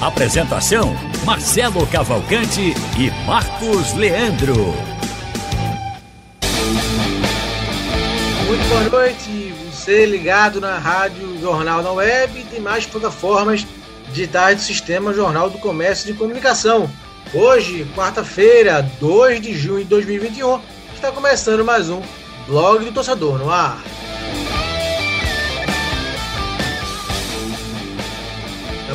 Apresentação: Marcelo Cavalcante e Marcos Leandro. Muito boa noite, você ligado na Rádio Jornal na Web e tem mais plataformas digitais do Sistema Jornal do Comércio de Comunicação. Hoje, quarta-feira, 2 de junho de 2021, está começando mais um Blog do Torcedor no ar.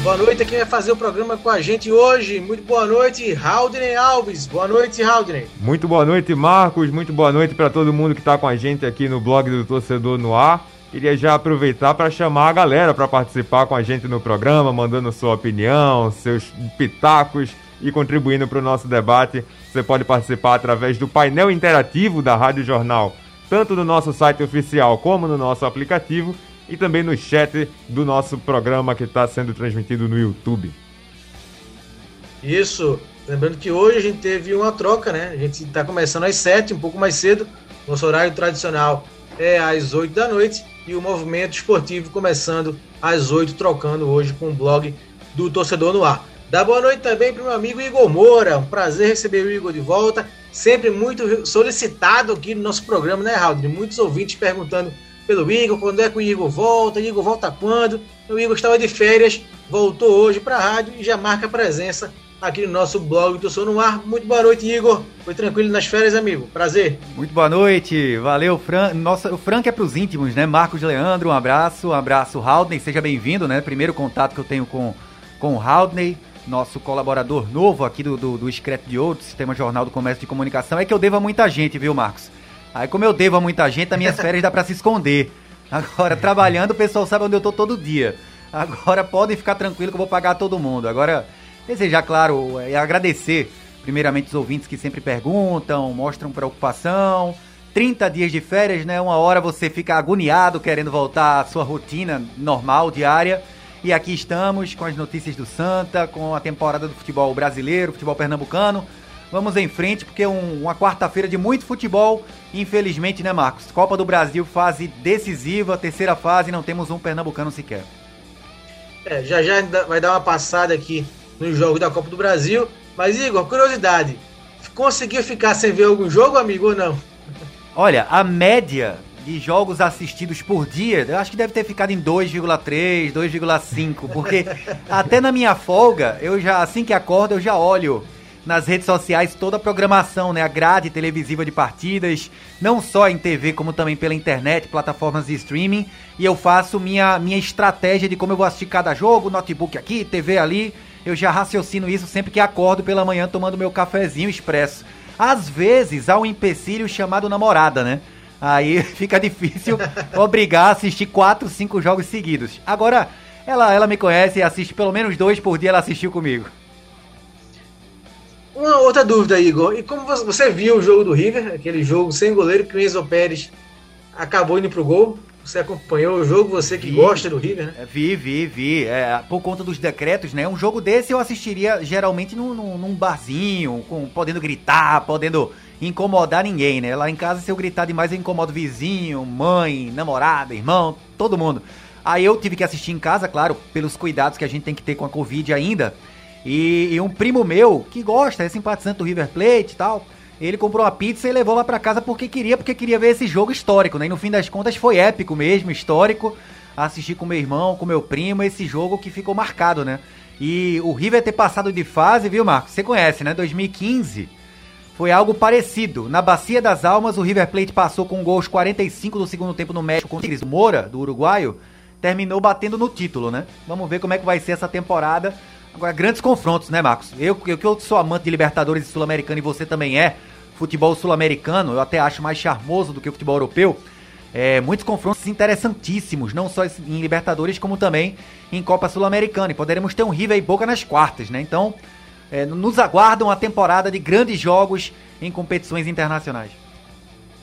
Boa noite, quem vai fazer o programa com a gente hoje. Muito boa noite, Haldren Alves. Boa noite, Haldren. Muito boa noite, Marcos. Muito boa noite para todo mundo que está com a gente aqui no blog do Torcedor no Ar. Queria já aproveitar para chamar a galera para participar com a gente no programa, mandando sua opinião, seus pitacos e contribuindo para o nosso debate. Você pode participar através do painel interativo da Rádio Jornal, tanto no nosso site oficial como no nosso aplicativo e também no chat do nosso programa que está sendo transmitido no YouTube. Isso. Lembrando que hoje a gente teve uma troca, né? A gente está começando às 7, um pouco mais cedo. Nosso horário tradicional é às 8 da noite. E o movimento esportivo começando às 8, trocando hoje com o blog do Torcedor no Ar. Dá boa noite também para o meu amigo Igor Moura. Um prazer receber o Igor de volta. Sempre muito solicitado aqui no nosso programa, né, Raul? Muitos ouvintes perguntando pelo Igor, quando é que o Igor volta, o Igor volta quando. O Igor estava de férias, voltou hoje para a rádio e já marca presença aqui no nosso blog do Sono no Ar. Muito boa noite, Igor. Foi tranquilo nas férias, amigo? Prazer. Muito boa noite, valeu, Fran. Nossa, o Frank é para os íntimos, né? Marcos Leandro, um abraço, um abraço, Haldney, seja bem-vindo, né? Primeiro contato que eu tenho com, com o Haldney, nosso colaborador novo aqui do, do, do de Ouro, Sistema Jornal do Comércio de Comunicação. É que eu devo a muita gente, viu, Marcos? Aí, como eu devo a muita gente, as minhas férias dá para se esconder. Agora, trabalhando, o pessoal sabe onde eu tô todo dia. Agora, podem ficar tranquilo que eu vou pagar todo mundo. Agora, desejar, claro, e agradecer, primeiramente, os ouvintes que sempre perguntam, mostram preocupação. 30 dias de férias, né? Uma hora você fica agoniado querendo voltar à sua rotina normal, diária. E aqui estamos com as notícias do Santa, com a temporada do futebol brasileiro, futebol pernambucano Vamos em frente, porque é um, uma quarta-feira de muito futebol, infelizmente, né, Marcos? Copa do Brasil, fase decisiva, terceira fase, não temos um pernambucano sequer. É, já já vai dar uma passada aqui nos jogos da Copa do Brasil. Mas, Igor, curiosidade: conseguiu ficar sem ver algum jogo, amigo, ou não? Olha, a média de jogos assistidos por dia, eu acho que deve ter ficado em 2,3, 2,5, porque até na minha folga, eu já assim que acordo, eu já olho nas redes sociais toda a programação, né? A grade televisiva de partidas, não só em TV, como também pela internet, plataformas de streaming. E eu faço minha, minha estratégia de como eu vou assistir cada jogo, notebook aqui, TV ali. Eu já raciocino isso sempre que acordo pela manhã tomando meu cafezinho expresso. Às vezes há um empecilho chamado namorada, né? Aí fica difícil obrigar a assistir quatro, cinco jogos seguidos. Agora, ela, ela me conhece e assiste pelo menos dois por dia, ela assistiu comigo. Uma outra dúvida, Igor. E como você viu o jogo do River, aquele jogo sem goleiro que o Enzo Pérez acabou indo pro gol? Você acompanhou o jogo, você que vi, gosta do River, né? É, vi, vi, vi. É, por conta dos decretos, né? Um jogo desse eu assistiria geralmente num, num, num barzinho, com, podendo gritar, podendo incomodar ninguém, né? Lá em casa, se eu gritar demais, eu incomodo vizinho, mãe, namorada, irmão, todo mundo. Aí eu tive que assistir em casa, claro, pelos cuidados que a gente tem que ter com a Covid ainda. E, e, um primo meu, que gosta, é simpatizante do River Plate e tal, ele comprou uma pizza e levou lá para casa porque queria, porque queria ver esse jogo histórico, né? E no fim das contas foi épico mesmo, histórico. Assistir com meu irmão, com meu primo, esse jogo que ficou marcado, né? E o River ter passado de fase, viu, Marcos? Você conhece, né? 2015 foi algo parecido. Na Bacia das Almas, o River Plate passou com gols 45 do segundo tempo no México com o Moura, do uruguaio, terminou batendo no título, né? Vamos ver como é que vai ser essa temporada Agora, grandes confrontos, né, Marcos? Eu, eu que eu sou amante de Libertadores e Sul-Americano e você também é, futebol sul-americano, eu até acho mais charmoso do que o futebol europeu. É, muitos confrontos interessantíssimos, não só em Libertadores, como também em Copa Sul-Americana. E poderemos ter um River e Boca nas quartas, né? Então, é, nos aguardam a temporada de grandes jogos em competições internacionais?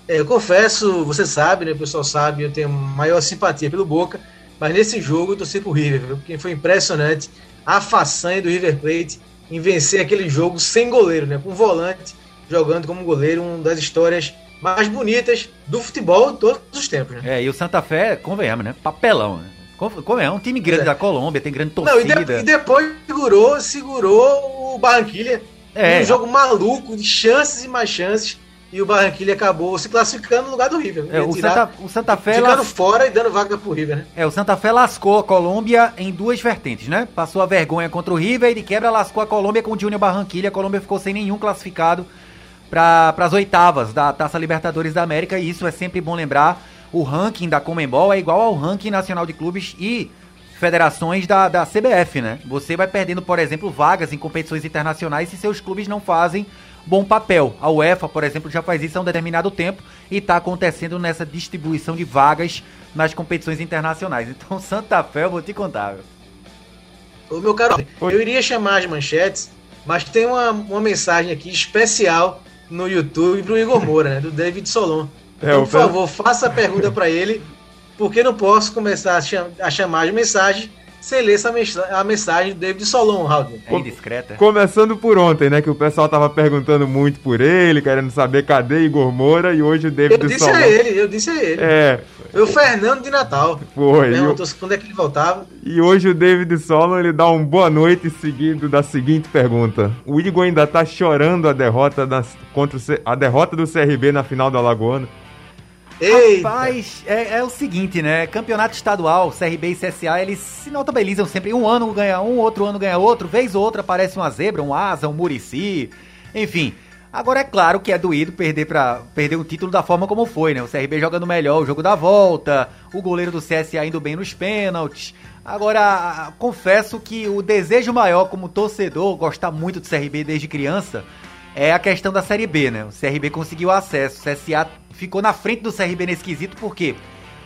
É, eu confesso, você sabe, né? O pessoal sabe, eu tenho maior simpatia pelo Boca, mas nesse jogo eu torci pro River, porque foi impressionante a façanha do River Plate em vencer aquele jogo sem goleiro, né? Com volante jogando como goleiro, uma das histórias mais bonitas do futebol de todos os tempos. Né? É, e o Santa Fé, convenhamos, né? Papelão, né? Como é um time grande é. da Colômbia, tem grande torcida. Não, e, de, e, depois segurou, segurou o Barranquilha. É. Um jogo maluco, de chances e mais chances. E o Barranquilla acabou se classificando no lugar do River. É, o, Santa, o Santa Fé. Ficando las... fora e dando vaga pro River, né? É, o Santa Fé lascou a Colômbia em duas vertentes, né? Passou a vergonha contra o River e de quebra lascou a Colômbia com o Júnior Barranquilla. A Colômbia ficou sem nenhum classificado para as oitavas da Taça Libertadores da América. E isso é sempre bom lembrar. O ranking da Comembol é igual ao ranking nacional de clubes e federações da, da CBF, né? Você vai perdendo, por exemplo, vagas em competições internacionais se seus clubes não fazem bom papel. A UEFA, por exemplo, já faz isso há um determinado tempo e está acontecendo nessa distribuição de vagas nas competições internacionais. Então, Santa Fé, eu vou te contar. Ô, meu caro, eu iria chamar as manchetes, mas tem uma, uma mensagem aqui especial no YouTube pro Igor Moura, né? Do David Solon. É, então, por favor, faça a pergunta para ele, porque não posso começar a, cham a chamar as mensagens sem ler essa a mensagem do David Solon, Raul. É indiscreta. Começando por ontem, né? Que o pessoal tava perguntando muito por ele, querendo saber cadê Igor Moura, e hoje o David eu disse Solon. a ele, eu disse a ele. É. Foi o Fernando de Natal. Foi. Perguntou eu... quando é que ele voltava. E hoje o David Solon, ele dá um boa noite seguido da seguinte pergunta. O Igor ainda tá chorando a derrota das, contra o, a derrota do CRB na final do Alagoano. Eita. Rapaz, é, é, o seguinte, né? Campeonato estadual, CRB e CSA, eles se notabilizam sempre. Um ano ganha um, outro ano ganha outro. Vez ou outra aparece uma zebra, um asa, um murici. Enfim. Agora é claro que é doído perder para perder o título da forma como foi, né? O CRB jogando melhor o jogo da volta, o goleiro do CSA indo bem nos pênaltis. Agora, confesso que o desejo maior como torcedor, gostar muito do CRB desde criança, é a questão da Série B, né? O CRB conseguiu acesso, o CSA ficou na frente do CRB nesse quesito, porque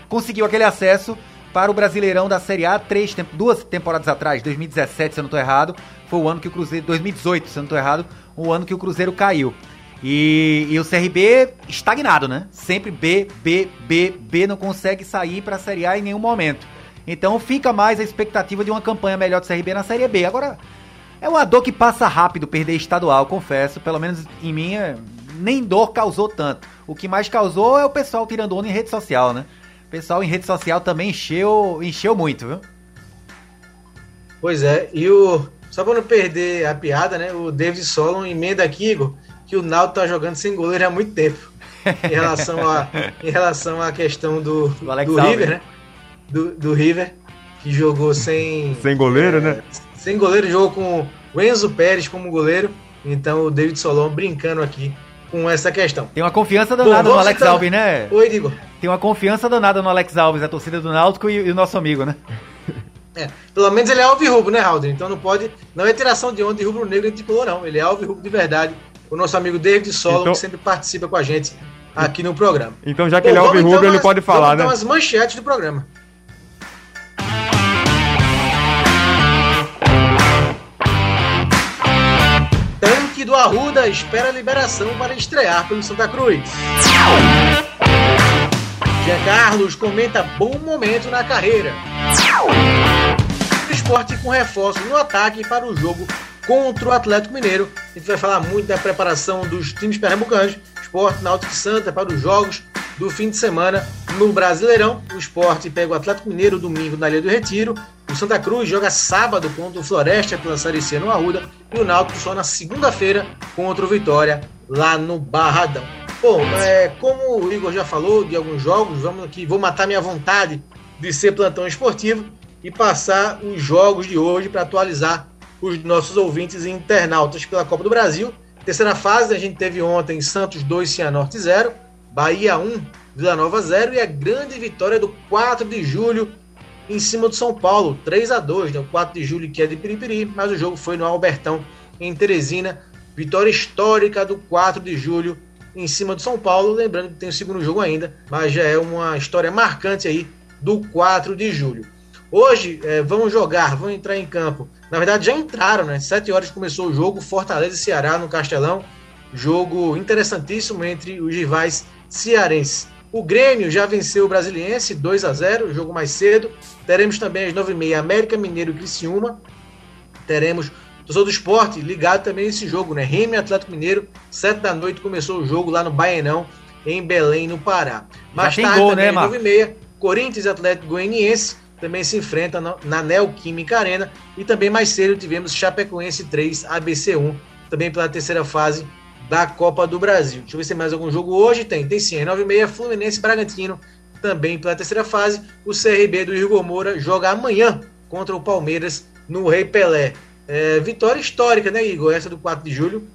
conseguiu aquele acesso para o Brasileirão da Série A três, duas temporadas atrás, 2017, se eu não estou errado, foi o ano que o Cruzeiro, 2018, se eu não estou errado, o ano que o Cruzeiro caiu. E, e, o CRB estagnado, né? Sempre B, B, B, B, não consegue sair para a Série A em nenhum momento. Então fica mais a expectativa de uma campanha melhor do CRB na Série B. Agora, é uma dor que passa rápido perder estadual, confesso. Pelo menos em mim, nem dor causou tanto. O que mais causou é o pessoal tirando onda em rede social, né? O pessoal em rede social também encheu, encheu muito, viu? Pois é, e o. Só para não perder a piada, né? O David Solon emenda aqui, Igor, que o Naldo tá jogando sem goleiro há muito tempo. Em relação a, em relação à questão do, do, do River, né? Do, do River, que jogou sem. Sem goleiro, é, né? Sem goleiro, jogou com o Enzo Pérez como goleiro. Então o David Solon brincando aqui com essa questão. Tem uma confiança danada Bom, no Alex Alves, né? Oi, Igor. Tem uma confiança danada no Alex Alves, a torcida do Náutico e, e o nosso amigo, né? É, pelo menos ele é alvirrubro, né, Halder? Então não pode. Não é tiração de onda de rubro negro e de color, não. Ele é alvirrubro de verdade. O nosso amigo David Solo, então... que sempre participa com a gente aqui no programa. Então, já que Bom, ele é alvirrubro, então, ele pode falar, né? Então, as manchetes do programa. Do Arruda espera liberação para estrear pelo Santa Cruz. Jean Carlos comenta bom momento na carreira. Esporte com reforço no ataque para o jogo contra o Atlético Mineiro. A gente vai falar muito da preparação dos times pernambucanos, Esporte, Náutico e Santa para os jogos do fim de semana no Brasileirão. O esporte pega o Atlético Mineiro domingo na Ilha do Retiro. O Santa Cruz joga sábado contra o Floresta pela Série C no Arruda. E o Náutico só na segunda-feira contra o Vitória lá no Barradão. Bom, é, como o Igor já falou de alguns jogos, vamos aqui, vou matar minha vontade de ser plantão esportivo e passar os jogos de hoje para atualizar os nossos ouvintes e internautas pela Copa do Brasil. Terceira fase, a gente teve ontem Santos 2, Cianorte 0. Bahia 1, Vila Nova 0 e a grande vitória do 4 de julho em cima do São Paulo, 3 a 2 né? O 4 de julho que é de Piripiri, mas o jogo foi no Albertão, em Teresina. Vitória histórica do 4 de julho em cima do São Paulo. Lembrando que tem o segundo jogo ainda, mas já é uma história marcante aí do 4 de julho. Hoje é, vamos jogar, vamos entrar em campo Na verdade, já entraram, né? Sete horas começou o jogo, Fortaleza e Ceará no Castelão. Jogo interessantíssimo entre os rivais cearenses. O Grêmio já venceu o Brasiliense 2 a 0 jogo mais cedo. Teremos também às 9h30 América Mineiro e Criciúma. Teremos Torcedor do esporte ligado também nesse jogo, né? Remy Atlético Mineiro, 7 da noite começou o jogo lá no Baenão, em Belém, no Pará. Mais tarde, gol, também, né, 9 h 30 Corinthians Atlético Goianiense também se enfrentam na Neoquímica Arena. E também mais cedo tivemos Chapecoense 3, ABC 1, também pela terceira fase da Copa do Brasil. Deixa eu ver se tem mais algum jogo hoje. Tem, tem sim. 9h30, Fluminense Bragantino, também pela terceira fase. O CRB do Igor Moura joga amanhã contra o Palmeiras no Rei Pelé. É, vitória histórica, né, Igor? Essa do 4 de julho.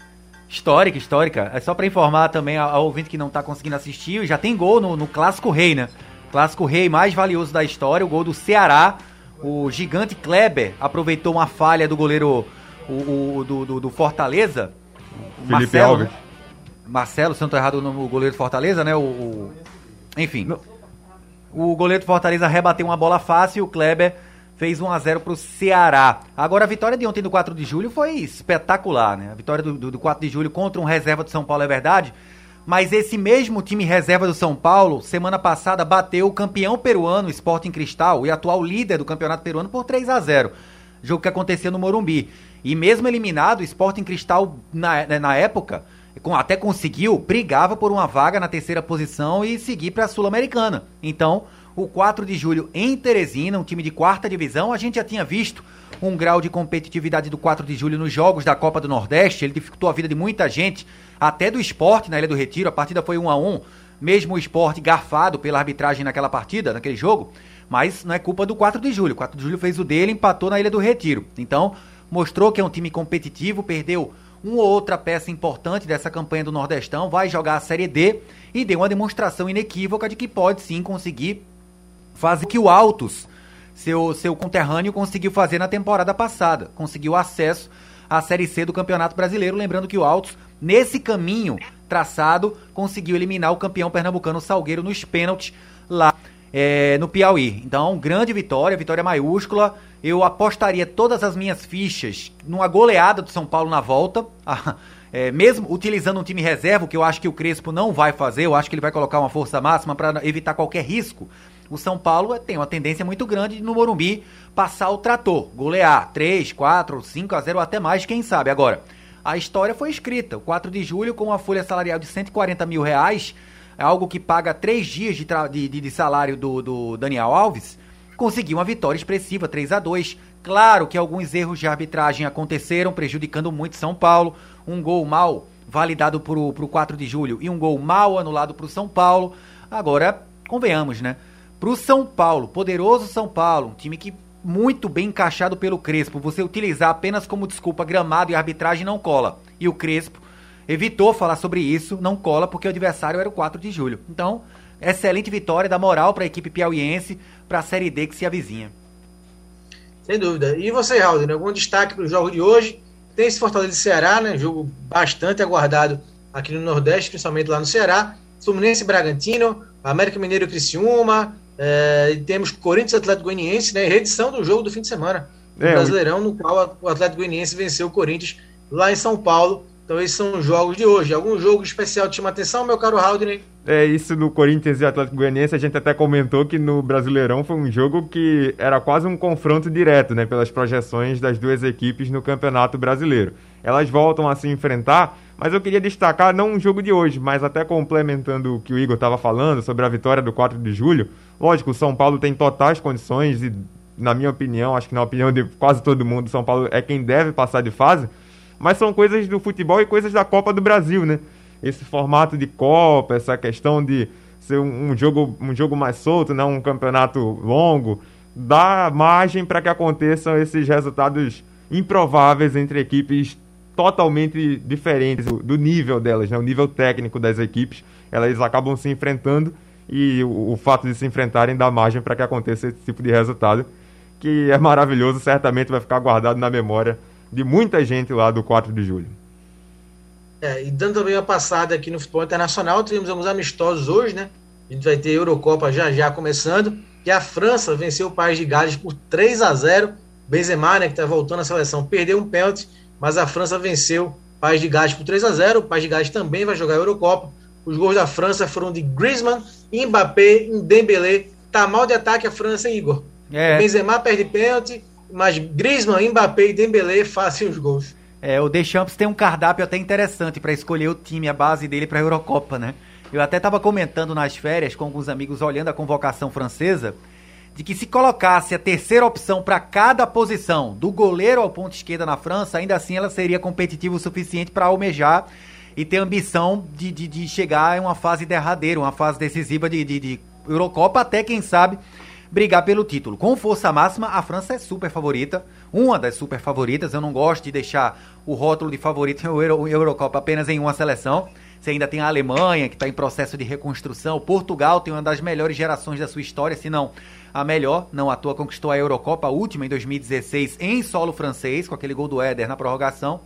Histórica, histórica. É só para informar também ao ouvinte que não tá conseguindo assistir, já tem gol no, no Clássico Rei, né? Clássico Rei mais valioso da história, o gol do Ceará. O gigante Kleber aproveitou uma falha do goleiro o, o do, do, do, Fortaleza. Felipe Marcelo, Alves. Né? Marcelo, se não tô errado, o goleiro do Fortaleza, né? O, o enfim. Não. O goleiro do Fortaleza rebateu uma bola fácil e o Kleber fez 1 a 0 para o Ceará. Agora, a vitória de ontem do 4 de julho foi espetacular, né? A vitória do, do, do 4 de julho contra um reserva do São Paulo é verdade, mas esse mesmo time reserva do São Paulo, semana passada, bateu o campeão peruano, Sporting Cristal, e atual líder do campeonato peruano por 3 a 0 Jogo que aconteceu no Morumbi. E mesmo eliminado, o Sporting Cristal, na, né, na época, até conseguiu, brigava por uma vaga na terceira posição e seguir para a Sul-Americana. Então, o 4 de julho em Teresina, um time de quarta divisão. A gente já tinha visto um grau de competitividade do 4 de julho nos jogos da Copa do Nordeste. Ele dificultou a vida de muita gente, até do esporte na Ilha do Retiro. A partida foi 1 a 1 mesmo o esporte garfado pela arbitragem naquela partida, naquele jogo. Mas não é culpa do 4 de julho. O 4 de julho fez o dele, empatou na Ilha do Retiro. Então, mostrou que é um time competitivo, perdeu uma ou outra peça importante dessa campanha do Nordestão, vai jogar a Série D e deu uma demonstração inequívoca de que pode sim conseguir fase que o Altos, seu, seu conterrâneo, conseguiu fazer na temporada passada. Conseguiu acesso à Série C do Campeonato Brasileiro. Lembrando que o Altos, nesse caminho traçado, conseguiu eliminar o campeão pernambucano Salgueiro nos pênaltis lá é, no Piauí. Então, grande vitória, vitória maiúscula. Eu apostaria todas as minhas fichas numa goleada do São Paulo na volta. É, mesmo utilizando um time reserva, que eu acho que o Crespo não vai fazer, eu acho que ele vai colocar uma força máxima para evitar qualquer risco o São Paulo tem uma tendência muito grande no Morumbi passar o trator, golear 3, 4, 5 a 0 ou até mais, quem sabe. Agora, a história foi escrita. O 4 de julho, com uma folha salarial de 140 mil reais, é algo que paga três dias de, de, de salário do, do Daniel Alves, conseguiu uma vitória expressiva, 3 a 2 Claro que alguns erros de arbitragem aconteceram, prejudicando muito São Paulo. Um gol mal validado para o 4 de julho e um gol mal anulado para o São Paulo. Agora, convenhamos, né? Para o São Paulo, poderoso São Paulo, um time que muito bem encaixado pelo Crespo, você utilizar apenas como desculpa gramado e arbitragem não cola. E o Crespo evitou falar sobre isso, não cola porque o adversário era o 4 de julho. Então, excelente vitória, dá moral para a equipe piauiense para a Série D que se avizinha. Sem dúvida. E você, Raul, né? algum destaque para o jogo de hoje? Tem esse Fortaleza de Ceará, né? Jogo bastante aguardado aqui no Nordeste, principalmente lá no Ceará. Fluminense e Bragantino, América Mineiro e Criciúma, é, e temos Corinthians Atlético Goianiense, né? Reedição do jogo do fim de semana. É, Brasileirão, no qual o Atlético Goianiense venceu o Corinthians lá em São Paulo. Então esses são os jogos de hoje. Algum jogo especial te chama atenção, meu caro Haldner? É, isso do Corinthians e Atlético Goianiense, a gente até comentou que no Brasileirão foi um jogo que era quase um confronto direto, né? Pelas projeções das duas equipes no Campeonato Brasileiro. Elas voltam a se enfrentar, mas eu queria destacar não um jogo de hoje, mas até complementando o que o Igor estava falando sobre a vitória do 4 de julho. Lógico, o São Paulo tem totais condições e, na minha opinião, acho que na opinião de quase todo mundo, São Paulo é quem deve passar de fase. Mas são coisas do futebol e coisas da Copa do Brasil, né? Esse formato de Copa, essa questão de ser um, jogo, um jogo mais solto, né? um campeonato longo, dá margem para que aconteçam esses resultados improváveis entre equipes totalmente diferentes do nível delas, né? o nível técnico das equipes. Elas acabam se enfrentando e o, o fato de se enfrentarem dá margem para que aconteça esse tipo de resultado, que é maravilhoso, certamente vai ficar guardado na memória de muita gente lá do 4 de julho. É, e dando também uma passada aqui no futebol internacional, tivemos alguns amistosos hoje, né? A gente vai ter Eurocopa já já começando, que a França venceu o País de Gales por 3 a 0 Benzema, né, que está voltando à seleção, perdeu um pênalti, mas a França venceu o País de Gales por 3 a 0 O País de Gales também vai jogar a Eurocopa. Os gols da França foram de Griezmann, Mbappé, Dembélé. Tá mal de ataque a França, hein, Igor? É. Benzema perde pênalti, mas Griezmann, Mbappé e Dembélé fazem os gols. É, o Deschamps tem um cardápio até interessante para escolher o time, a base dele para a Eurocopa, né? Eu até estava comentando nas férias com alguns amigos olhando a convocação francesa de que se colocasse a terceira opção para cada posição, do goleiro ao ponto esquerda na França, ainda assim ela seria competitiva o suficiente para almejar e ter ambição de, de, de, chegar em uma fase derradeira, uma fase decisiva de, de, de Eurocopa, até quem sabe brigar pelo título. Com força máxima, a França é super favorita, uma das super favoritas. Eu não gosto de deixar o rótulo de favorito em Euro, Eurocopa apenas em uma seleção. Você ainda tem a Alemanha, que está em processo de reconstrução. Portugal tem uma das melhores gerações da sua história, se não a melhor. Não à toa conquistou a Eurocopa, a última em 2016, em solo francês, com aquele gol do Éder na prorrogação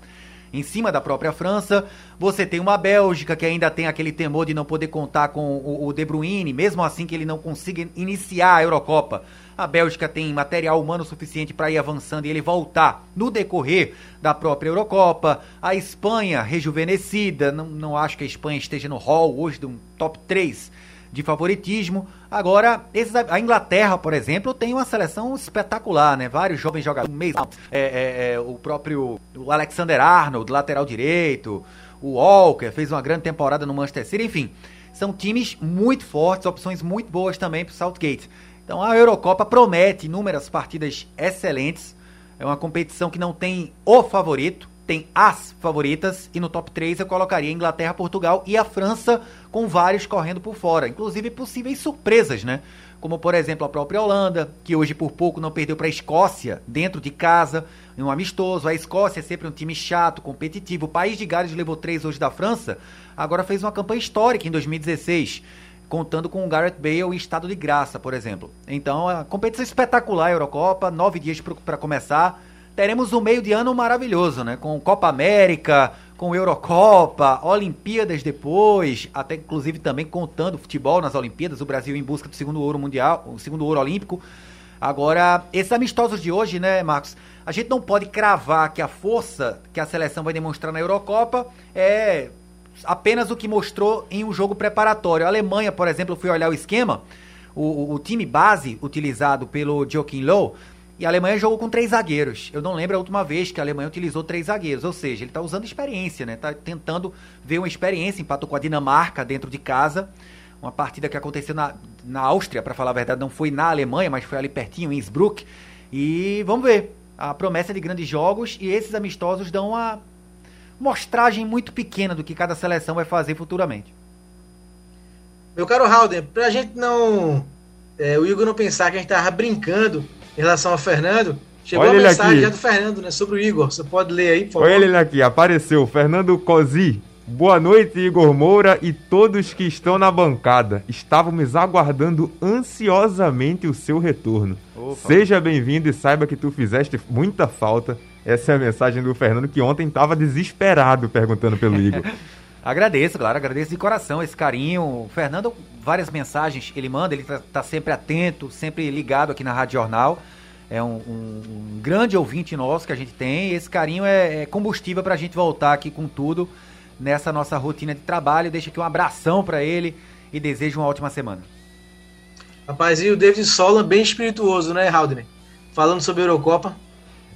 em cima da própria França. Você tem uma Bélgica que ainda tem aquele temor de não poder contar com o, o De Bruyne, mesmo assim que ele não consiga iniciar a Eurocopa. A Bélgica tem material humano suficiente para ir avançando e ele voltar no decorrer da própria Eurocopa. A Espanha, rejuvenescida, não, não acho que a Espanha esteja no hall hoje de um top 3 de favoritismo. Agora, esses, a Inglaterra, por exemplo, tem uma seleção espetacular, né? Vários jovens jogadores. É, é, é, o próprio o Alexander Arnold, lateral direito. O Walker fez uma grande temporada no Manchester City. Enfim, são times muito fortes, opções muito boas também para o Southgate. Então a Eurocopa promete inúmeras partidas excelentes. É uma competição que não tem o favorito, tem as favoritas. E no top 3 eu colocaria Inglaterra, Portugal e a França com vários correndo por fora, inclusive possíveis surpresas, né? Como por exemplo a própria Holanda, que hoje por pouco não perdeu para a Escócia dentro de casa, em um amistoso. A Escócia é sempre um time chato, competitivo. O país de Gales levou três hoje da França, agora fez uma campanha histórica em 2016 contando com o Garrett Bale em estado de graça, por exemplo. Então, a competição espetacular, a Eurocopa, nove dias para começar. Teremos um meio de ano maravilhoso, né? Com Copa América, com Eurocopa, Olimpíadas depois, até inclusive também contando futebol nas Olimpíadas, o Brasil em busca do segundo ouro mundial, o segundo ouro olímpico. Agora, esses amistosos de hoje, né, Marcos? A gente não pode cravar que a força que a seleção vai demonstrar na Eurocopa é apenas o que mostrou em um jogo preparatório. A Alemanha, por exemplo, eu fui olhar o esquema, o, o time base utilizado pelo Joaquim Low e a Alemanha jogou com três zagueiros. Eu não lembro a última vez que a Alemanha utilizou três zagueiros. Ou seja, ele está usando experiência, né? Está tentando ver uma experiência. Empatou com a Dinamarca dentro de casa. Uma partida que aconteceu na, na Áustria, para falar a verdade, não foi na Alemanha, mas foi ali pertinho, em Innsbruck. E vamos ver. A promessa de grandes jogos e esses amistosos dão uma mostragem muito pequena do que cada seleção vai fazer futuramente. Meu caro Halden, para a gente não. É, o Igor não pensar que a gente estava brincando em relação ao Fernando, chegou Olha a mensagem do Fernando, né, sobre o Igor. Você pode ler aí, por favor? Olha ele aqui, apareceu, Fernando Cosi. Boa noite, Igor Moura e todos que estão na bancada. Estávamos aguardando ansiosamente o seu retorno. Opa. Seja bem-vindo e saiba que tu fizeste muita falta. Essa é a mensagem do Fernando que ontem estava desesperado perguntando pelo Igor. agradeço, claro, agradeço de coração esse carinho. O Fernando, várias mensagens ele manda, ele está tá sempre atento, sempre ligado aqui na Rádio Jornal é um, um, um, grande ouvinte nosso que a gente tem. Esse carinho é, é combustível para a gente voltar aqui com tudo nessa nossa rotina de trabalho. Deixa aqui um abração para ele e desejo uma ótima semana. Rapaz, e o David Sola bem espirituoso, né, Haldner? Falando sobre a Eurocopa.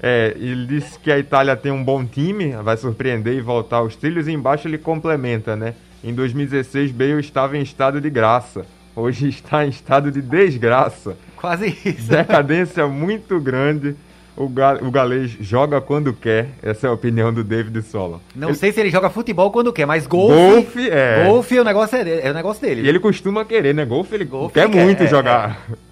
É, ele disse que a Itália tem um bom time, vai surpreender e voltar aos trilhos. E embaixo ele complementa, né? Em 2016, Bale estava em estado de graça. Hoje está em estado de desgraça. Quase isso. Decadência muito grande. O, ga o galês joga quando quer. Essa é a opinião do David Sola. Não ele... sei se ele joga futebol quando quer, mas golfe. Golfe é. Golfe, o negócio é, dele, é o negócio dele. E ele costuma querer, né? Golfe ele golfe quer, ele muito quer, jogar. É, é.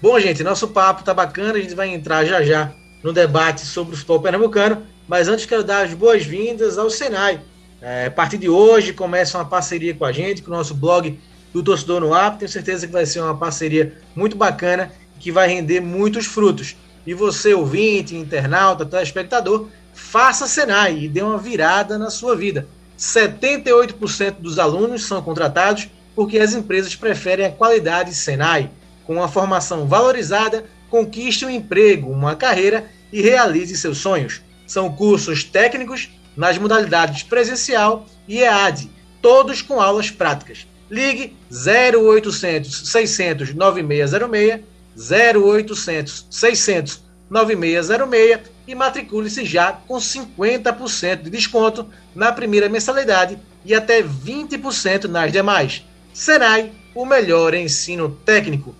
Bom, gente, nosso papo tá bacana. A gente vai entrar já já no debate sobre o futebol pernambucano. Mas antes quero dar as boas-vindas ao Senai. É, a partir de hoje começa uma parceria com a gente, com o nosso blog do Torcedor no Ar. Tenho certeza que vai ser uma parceria muito bacana que vai render muitos frutos. E você, ouvinte, internauta, telespectador, faça Senai e dê uma virada na sua vida. 78% dos alunos são contratados porque as empresas preferem a qualidade Senai, com uma formação valorizada conquiste um emprego, uma carreira e realize seus sonhos. São cursos técnicos nas modalidades presencial e EAD, todos com aulas práticas. Ligue 0800 600 9606, 0800 600 9606 e matricule-se já com 50% de desconto na primeira mensalidade e até 20% nas demais. Senai, o melhor ensino técnico.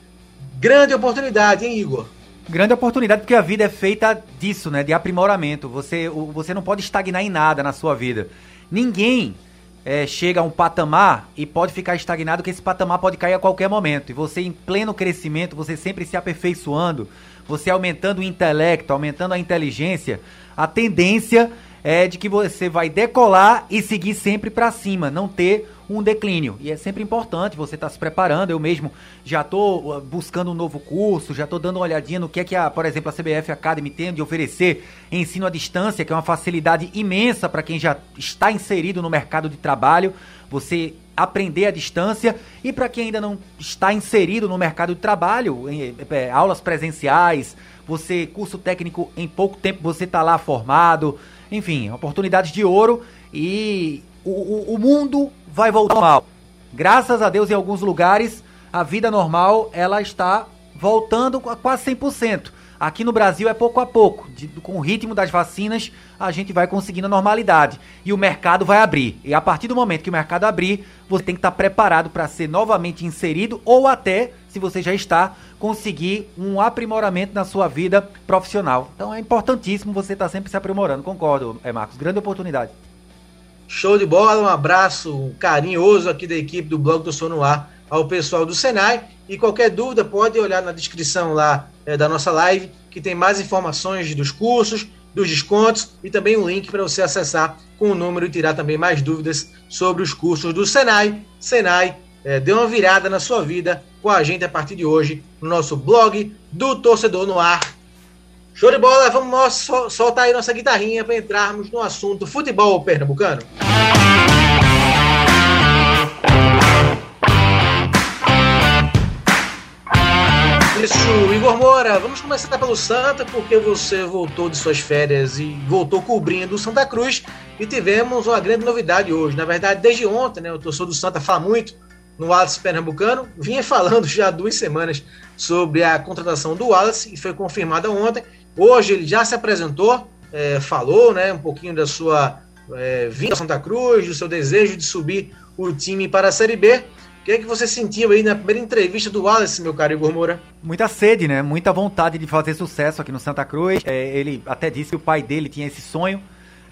Grande oportunidade, hein, Igor? Grande oportunidade, porque a vida é feita disso, né? De aprimoramento. Você, você não pode estagnar em nada na sua vida. Ninguém é, chega a um patamar e pode ficar estagnado, que esse patamar pode cair a qualquer momento. E você, em pleno crescimento, você sempre se aperfeiçoando, você aumentando o intelecto, aumentando a inteligência, a tendência é de que você vai decolar e seguir sempre para cima, não ter um declínio. E é sempre importante você estar tá se preparando. Eu mesmo já estou uh, buscando um novo curso, já estou dando uma olhadinha no que é que, a, por exemplo, a CBF Academy tem de oferecer ensino à distância, que é uma facilidade imensa para quem já está inserido no mercado de trabalho. Você aprender à distância e para quem ainda não está inserido no mercado de trabalho, em, é, aulas presenciais, você curso técnico em pouco tempo você está lá formado, enfim, oportunidades de ouro e o, o, o mundo vai voltar ao normal. Graças a Deus, em alguns lugares, a vida normal ela está voltando a quase 100%. Aqui no Brasil é pouco a pouco. De, com o ritmo das vacinas, a gente vai conseguindo a normalidade. E o mercado vai abrir. E a partir do momento que o mercado abrir, você tem que estar preparado para ser novamente inserido ou até, se você já está, conseguir um aprimoramento na sua vida profissional. Então é importantíssimo você estar sempre se aprimorando. Concordo, é Marcos. Grande oportunidade. Show de bola, um abraço carinhoso aqui da equipe do Blog do Sono Ar ao pessoal do Senai. E qualquer dúvida, pode olhar na descrição lá é, da nossa live, que tem mais informações dos cursos, dos descontos e também um link para você acessar com o número e tirar também mais dúvidas sobre os cursos do Senai. Senai, é, dê uma virada na sua vida com a gente a partir de hoje no nosso blog do Torcedor no Ar Show de bola, vamos soltar aí nossa guitarrinha para entrarmos no assunto futebol pernambucano. Isso, Igor Moura, vamos começar pelo Santa, porque você voltou de suas férias e voltou cobrindo o Santa Cruz e tivemos uma grande novidade hoje. Na verdade, desde ontem, né? O torcedor do Santa fala muito no Wallace Pernambucano, vinha falando já há duas semanas sobre a contratação do Wallace e foi confirmada ontem. Hoje ele já se apresentou, é, falou né, um pouquinho da sua é, vinda a Santa Cruz, do seu desejo de subir o time para a Série B. O que é que você sentiu aí na primeira entrevista do Wallace, meu caro Igor Moura? Muita sede, né? Muita vontade de fazer sucesso aqui no Santa Cruz. É, ele até disse que o pai dele tinha esse sonho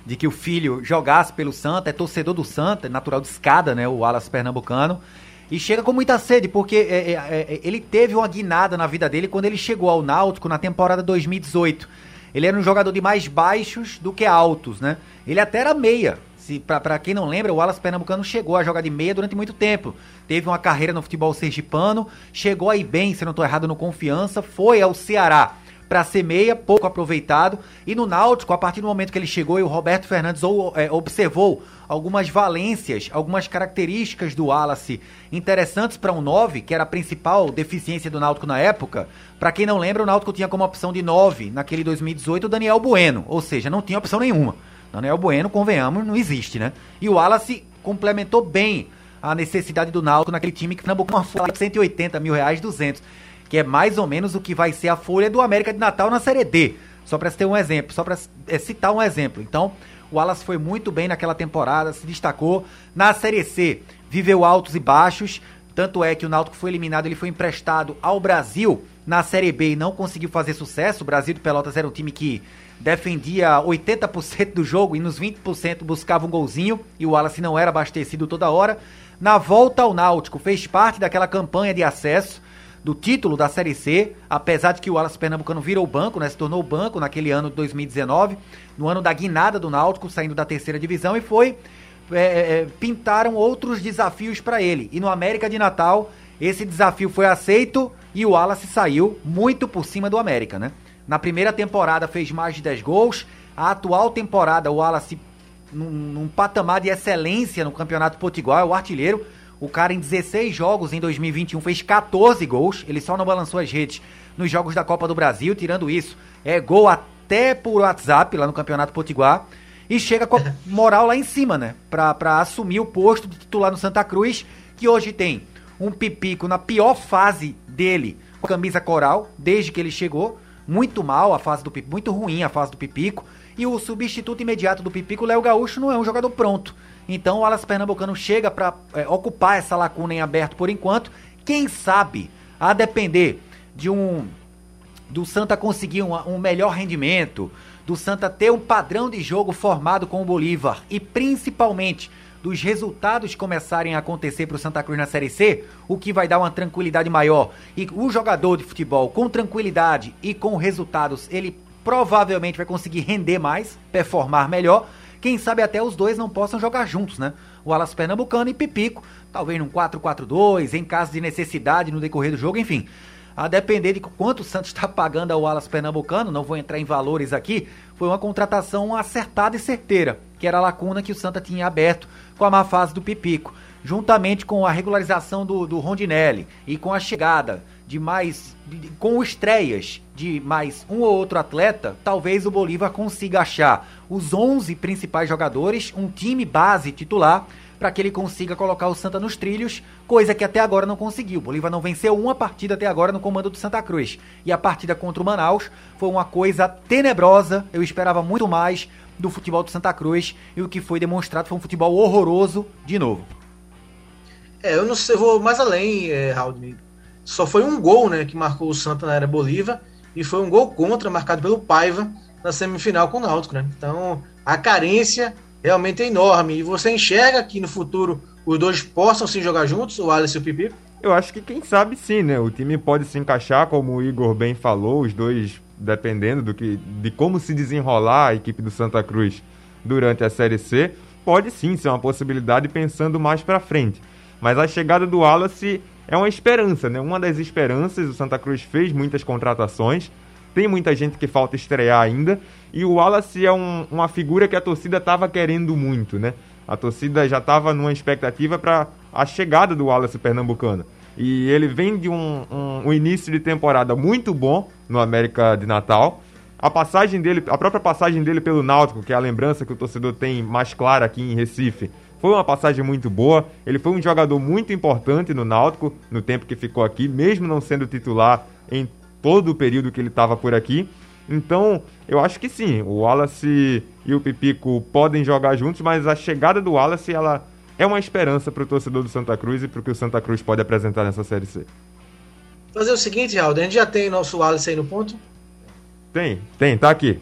de que o filho jogasse pelo Santa, é torcedor do Santa, é natural de escada, né? O Wallace pernambucano. E chega com muita sede, porque é, é, é, ele teve uma guinada na vida dele quando ele chegou ao Náutico na temporada 2018. Ele era um jogador de mais baixos do que altos, né? Ele até era meia. Se, pra, pra quem não lembra, o Wallace Pernambucano chegou a jogar de meia durante muito tempo. Teve uma carreira no futebol sergipano, chegou aí bem, se não estou errado, no Confiança, foi ao Ceará para ser meia, pouco aproveitado. E no Náutico, a partir do momento que ele chegou e o Roberto Fernandes ou, é, observou algumas valências, algumas características do Wallace interessantes para um 9, que era a principal deficiência do Náutico na época. Para quem não lembra, o Náutico tinha como opção de 9 naquele 2018 o Daniel Bueno, ou seja, não tinha opção nenhuma. Daniel Bueno, convenhamos, não existe, né? E o Wallace complementou bem a necessidade do Náutico naquele time que Pernambuco uma folha de 180 mil reais, 200 que é mais ou menos o que vai ser a folha do América de Natal na Série D. Só para ter um exemplo, só para é, citar um exemplo. Então, o Wallace foi muito bem naquela temporada, se destacou. Na Série C, viveu altos e baixos. Tanto é que o Náutico foi eliminado, ele foi emprestado ao Brasil na Série B e não conseguiu fazer sucesso. O Brasil de Pelotas era um time que defendia 80% do jogo e nos 20% buscava um golzinho e o Wallace não era abastecido toda hora. Na volta ao Náutico, fez parte daquela campanha de acesso do título da Série C, apesar de que o Wallace Pernambucano virou banco, né, se tornou banco naquele ano de 2019, no ano da guinada do Náutico, saindo da terceira divisão, e foi. É, é, é pintaram outros desafios para ele. E no América de Natal, esse desafio foi aceito e o Wallace saiu muito por cima do América, né? Na primeira temporada fez mais de 10 gols. A atual temporada, o Wallace, num, num patamar de excelência no Campeonato Potiguar, é o artilheiro O cara em 16 jogos em 2021 fez 14 gols, ele só não balançou as redes nos jogos da Copa do Brasil, tirando isso, é gol até por WhatsApp lá no Campeonato Potiguar e chega com a moral lá em cima, né? Pra, pra assumir o posto de titular no Santa Cruz, que hoje tem um Pipico na pior fase dele, com camisa coral, desde que ele chegou. Muito mal a fase do Pipico, muito ruim a fase do Pipico. E o substituto imediato do Pipico, Léo Gaúcho, não é um jogador pronto. Então o Alas Pernambucano chega para é, ocupar essa lacuna em aberto por enquanto. Quem sabe, a depender de um. do Santa conseguir um, um melhor rendimento, do Santa ter um padrão de jogo formado com o Bolívar e principalmente dos resultados começarem a acontecer para o Santa Cruz na Série C, o que vai dar uma tranquilidade maior. E o jogador de futebol com tranquilidade e com resultados, ele provavelmente vai conseguir render mais, performar melhor. Quem sabe até os dois não possam jogar juntos, né? O Alas Pernambucano e Pipico, talvez num 4-4-2, em caso de necessidade no decorrer do jogo, enfim a depender de quanto o Santos está pagando ao Alas Pernambucano, não vou entrar em valores aqui, foi uma contratação acertada e certeira, que era a lacuna que o Santa tinha aberto com a má fase do Pipico. Juntamente com a regularização do, do Rondinelli e com a chegada de mais. Com estreias de mais um ou outro atleta, talvez o Bolívar consiga achar os 11 principais jogadores, um time base titular para que ele consiga colocar o Santa nos trilhos, coisa que até agora não conseguiu. O Bolívar não venceu uma partida até agora no comando do Santa Cruz. E a partida contra o Manaus foi uma coisa tenebrosa. Eu esperava muito mais do futebol do Santa Cruz e o que foi demonstrado foi um futebol horroroso de novo. É, eu não sei, vou mais além, é, Raul. Só foi um gol, né, que marcou o Santa na era Bolívar e foi um gol contra marcado pelo Paiva na semifinal com o Náutico, né? Então, a carência realmente é enorme. E você enxerga que no futuro os dois possam se jogar juntos, o Alisson e o Pipi? Eu acho que quem sabe sim, né? O time pode se encaixar, como o Igor bem falou, os dois dependendo do que, de como se desenrolar a equipe do Santa Cruz durante a Série C, pode sim ser uma possibilidade pensando mais para frente. Mas a chegada do Wallace é uma esperança, né? Uma das esperanças, o Santa Cruz fez muitas contratações, tem muita gente que falta estrear ainda. E o Wallace é um, uma figura que a torcida estava querendo muito, né? A torcida já estava numa expectativa para a chegada do Wallace pernambucano. E ele vem de um, um, um, início de temporada muito bom no América de Natal. A passagem dele, a própria passagem dele pelo Náutico, que é a lembrança que o torcedor tem mais clara aqui em Recife, foi uma passagem muito boa. Ele foi um jogador muito importante no Náutico no tempo que ficou aqui, mesmo não sendo titular em todo o período que ele estava por aqui. Então, eu acho que sim, o Wallace e o Pipico podem jogar juntos, mas a chegada do Wallace ela é uma esperança para o torcedor do Santa Cruz e para o que o Santa Cruz pode apresentar nessa Série C. Fazer o seguinte, Raul, a gente já tem nosso Wallace aí no ponto? Tem, tem, tá aqui.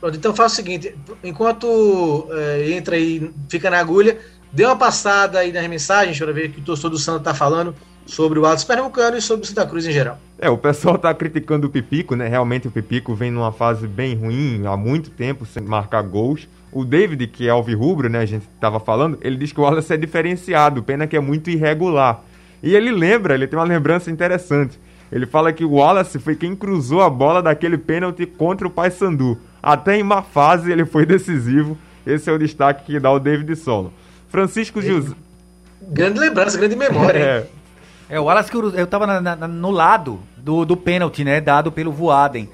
Pronto, então faz o seguinte, enquanto é, entra aí, fica na agulha, dê uma passada aí nas mensagens para ver o que o torcedor do Santa está falando sobre o Atos Pernambucano e sobre o Santa Cruz em geral. É, o pessoal tá criticando o Pipico, né? Realmente o Pipico vem numa fase bem ruim há muito tempo sem marcar gols. O David, que é alvirrubro, né? A gente tava falando, ele diz que o Wallace é diferenciado, pena que é muito irregular. E ele lembra, ele tem uma lembrança interessante. Ele fala que o Wallace foi quem cruzou a bola daquele pênalti contra o Paysandu. Até em má fase ele foi decisivo. Esse é o destaque que dá o David Solo. Francisco José. Grande lembrança, grande memória. é. É, o Wallace eu tava na, na, no lado do, do pênalti, né? Dado pelo Voaden.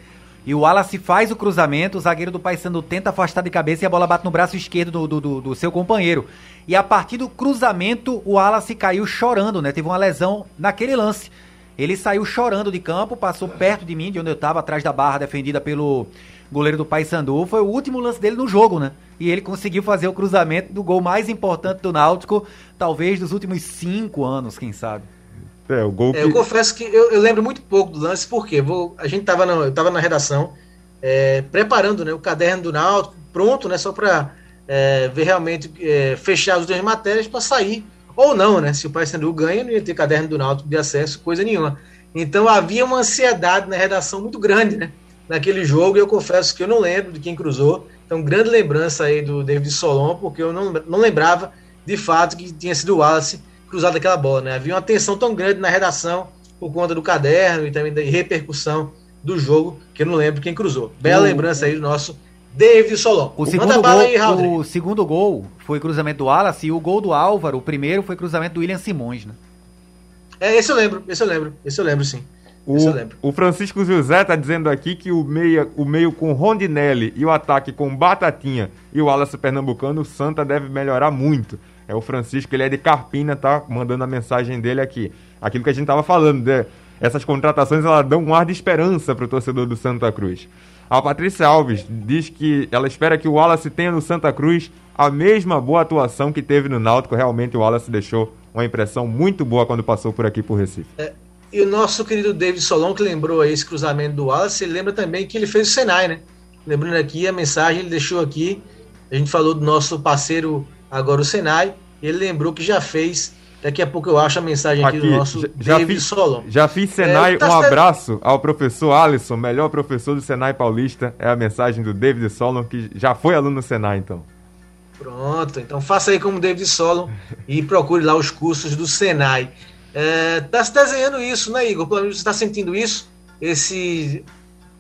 E o Wallace faz o cruzamento, o zagueiro do Paysandu tenta afastar de cabeça e a bola bate no braço esquerdo do, do, do, do, seu companheiro. E a partir do cruzamento, o Wallace caiu chorando, né? Teve uma lesão naquele lance. Ele saiu chorando de campo, passou perto de mim, de onde eu estava, atrás da barra defendida pelo goleiro do Paysandu. Foi o último lance dele no jogo, né? E ele conseguiu fazer o cruzamento do gol mais importante do Náutico, talvez dos últimos cinco anos, quem sabe. É, o gol que... é, eu confesso que eu, eu, lembro muito pouco do lance, porque vou, a gente tava na, eu tava na redação é, preparando né, o caderno do Náutico, pronto, né, só para é, ver realmente, é, fechar as duas matérias para sair, ou não, né? Se o Paysandu ganha, não ia ter caderno do Náutico de acesso, coisa nenhuma. Então havia uma ansiedade na redação muito grande, né? Naquele jogo, e eu confesso que eu não lembro de quem cruzou. Então, grande lembrança aí do David Solon, porque eu não, não lembrava de fato que tinha sido o Wallace cruzado aquela bola, né? Havia uma tensão tão grande na redação por conta do caderno e também da repercussão do jogo, que eu não lembro quem cruzou. Bela lembrança aí do nosso David Solon. O segundo, gol, aí, o segundo gol foi cruzamento do Wallace e o gol do Álvaro, o primeiro foi cruzamento do William Simões, né? É, esse eu lembro, esse eu lembro, esse eu lembro sim. O, o, Francisco José tá dizendo aqui que o meio, o meio com Rondinelli e o ataque com Batatinha e o Wallace Pernambucano, o Santa deve melhorar muito. É o Francisco, ele é de Carpina, tá mandando a mensagem dele aqui. Aquilo que a gente tava falando, né? essas contratações elas dão um ar de esperança para o torcedor do Santa Cruz. A Patrícia Alves diz que ela espera que o Wallace tenha no Santa Cruz a mesma boa atuação que teve no Náutico. Realmente o Wallace deixou uma impressão muito boa quando passou por aqui por Recife. É, e o nosso querido David Solon, que lembrou esse cruzamento do Wallace, ele lembra também que ele fez o Senai, né? Lembrando aqui a mensagem, ele deixou aqui. A gente falou do nosso parceiro agora, o Senai. Ele lembrou que já fez. Daqui a pouco eu acho a mensagem aqui, aqui do nosso já, David fiz, Solon. Já fiz Senai. É, tá um abraço ao professor Alisson, melhor professor do Senai Paulista. É a mensagem do David Solon, que já foi aluno do Senai, então. Pronto, então faça aí como David Solon e procure lá os cursos do Senai. Está é, se desenhando isso, né, Igor? Você está sentindo isso? Esse,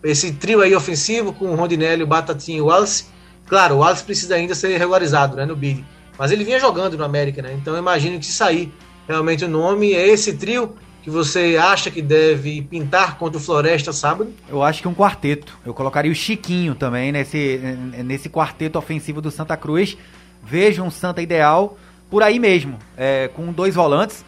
esse trio aí ofensivo com o Rondinelli, o Batatinha e o Wallace. Claro, o Wallace precisa ainda ser regularizado né, no bid. Mas ele vinha jogando no América, né? Então imagino que se sair realmente o nome, é esse trio que você acha que deve pintar contra o Floresta sábado? Eu acho que um quarteto. Eu colocaria o Chiquinho também nesse, nesse quarteto ofensivo do Santa Cruz. Vejo um Santa ideal por aí mesmo, é, com dois volantes.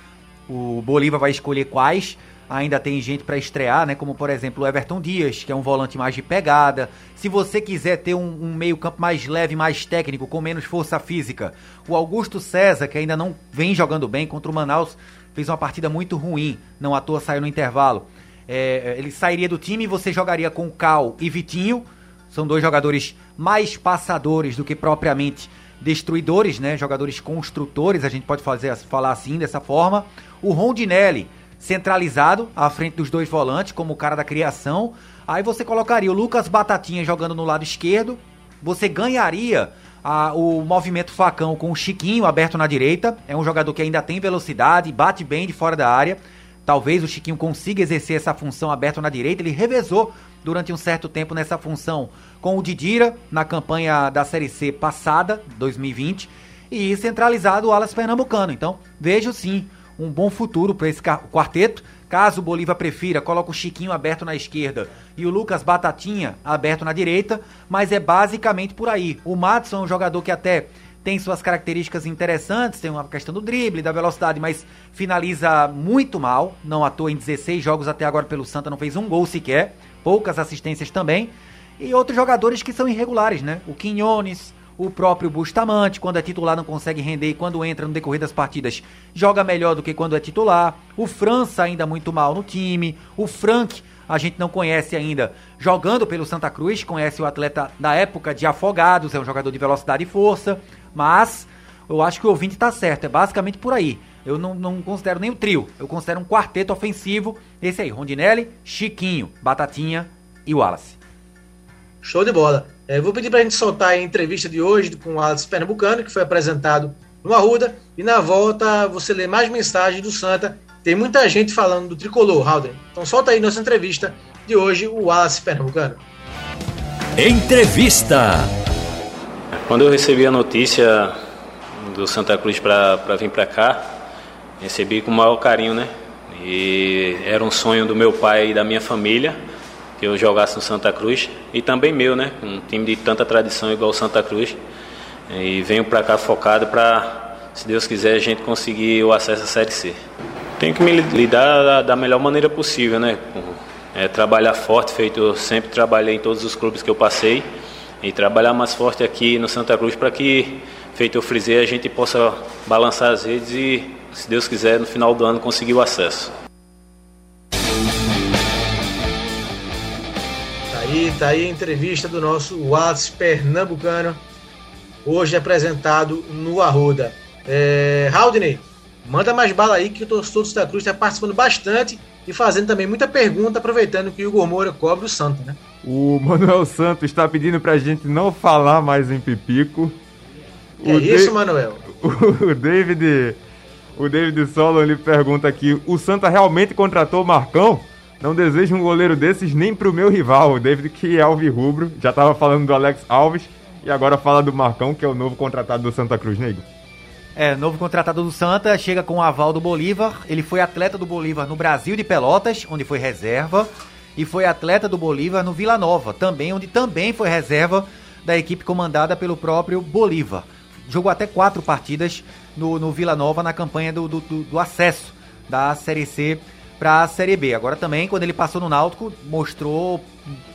O Bolívar vai escolher quais. Ainda tem gente para estrear, né? Como por exemplo o Everton Dias, que é um volante mais de pegada. Se você quiser ter um, um meio-campo mais leve, mais técnico, com menos força física, o Augusto César, que ainda não vem jogando bem contra o Manaus, fez uma partida muito ruim, não à toa saiu no intervalo. É, ele sairia do time e você jogaria com Cal e Vitinho. São dois jogadores mais passadores do que propriamente destruidores, né? Jogadores construtores, a gente pode fazer, falar assim, dessa forma. O Rondinelli centralizado à frente dos dois volantes, como o cara da criação. Aí você colocaria o Lucas Batatinha jogando no lado esquerdo. Você ganharia a, o movimento facão com o Chiquinho aberto na direita. É um jogador que ainda tem velocidade, bate bem de fora da área. Talvez o Chiquinho consiga exercer essa função aberta na direita. Ele revezou durante um certo tempo nessa função com o Didira na campanha da Série C passada, 2020, e centralizado o Alas Pernambucano. Então, vejo sim um bom futuro para esse quarteto. Caso o Bolívar prefira, coloca o Chiquinho aberto na esquerda e o Lucas Batatinha aberto na direita, mas é basicamente por aí. O Matson é um jogador que até tem suas características interessantes, tem uma questão do drible, da velocidade, mas finaliza muito mal. Não atua em 16 jogos até agora pelo Santa, não fez um gol sequer, poucas assistências também. E outros jogadores que são irregulares, né? O Quinones, o próprio Bustamante, quando é titular não consegue render e quando entra no decorrer das partidas joga melhor do que quando é titular. O França ainda muito mal no time. O Frank, a gente não conhece ainda jogando pelo Santa Cruz, conhece o atleta da época de Afogados, é um jogador de velocidade e força. Mas eu acho que o ouvinte está certo, é basicamente por aí. Eu não, não considero nem o trio, eu considero um quarteto ofensivo. Esse aí, Rondinelli, Chiquinho, Batatinha e Wallace. Show de bola. É, vou pedir para a gente soltar a entrevista de hoje com o Alex Pernambucano, que foi apresentado no Arruda, e na volta você lê mais mensagens do Santa. Tem muita gente falando do tricolor, Halden. Então solta aí nossa entrevista de hoje, o Wallace Pernambucano. Entrevista. Quando eu recebi a notícia do Santa Cruz para vir para cá, recebi com o maior carinho, né? E era um sonho do meu pai e da minha família que eu jogasse no Santa Cruz e também meu, né? Um time de tanta tradição igual o Santa Cruz. E venho para cá focado para, se Deus quiser, a gente conseguir o acesso à Série C. Tenho que me lidar da, melhor maneira possível, né? É, trabalhar forte, feito sempre trabalhei em todos os clubes que eu passei e trabalhar mais forte aqui no Santa Cruz para que, feito eu frisei, a gente possa balançar as redes e, se Deus quiser, no final do ano conseguir o acesso. Aí, tá aí a entrevista do nosso Wallace Pernambucano, hoje apresentado no Arruda. É, Haldney, manda mais bala aí que o torcedor do Santa Cruz está participando bastante e fazendo também muita pergunta, aproveitando que o Igor Moura cobre o Santo, né? O Manuel Santos está pedindo pra gente não falar mais em Pipico. Que o é isso, Manuel? O David, o David Solo ele pergunta aqui: o Santa realmente contratou o Marcão? Não desejo um goleiro desses nem pro meu rival, o David, que é alvirrubro. Já tava falando do Alex Alves e agora fala do Marcão, que é o novo contratado do Santa Cruz, nego. É, novo contratado do Santa, chega com o aval do Bolívar. Ele foi atleta do Bolívar no Brasil de Pelotas, onde foi reserva, e foi atleta do Bolívar no Vila Nova, também onde também foi reserva da equipe comandada pelo próprio Bolívar. Jogou até quatro partidas no, no Vila Nova na campanha do, do, do acesso da Série C para a Série B. Agora também, quando ele passou no Náutico, mostrou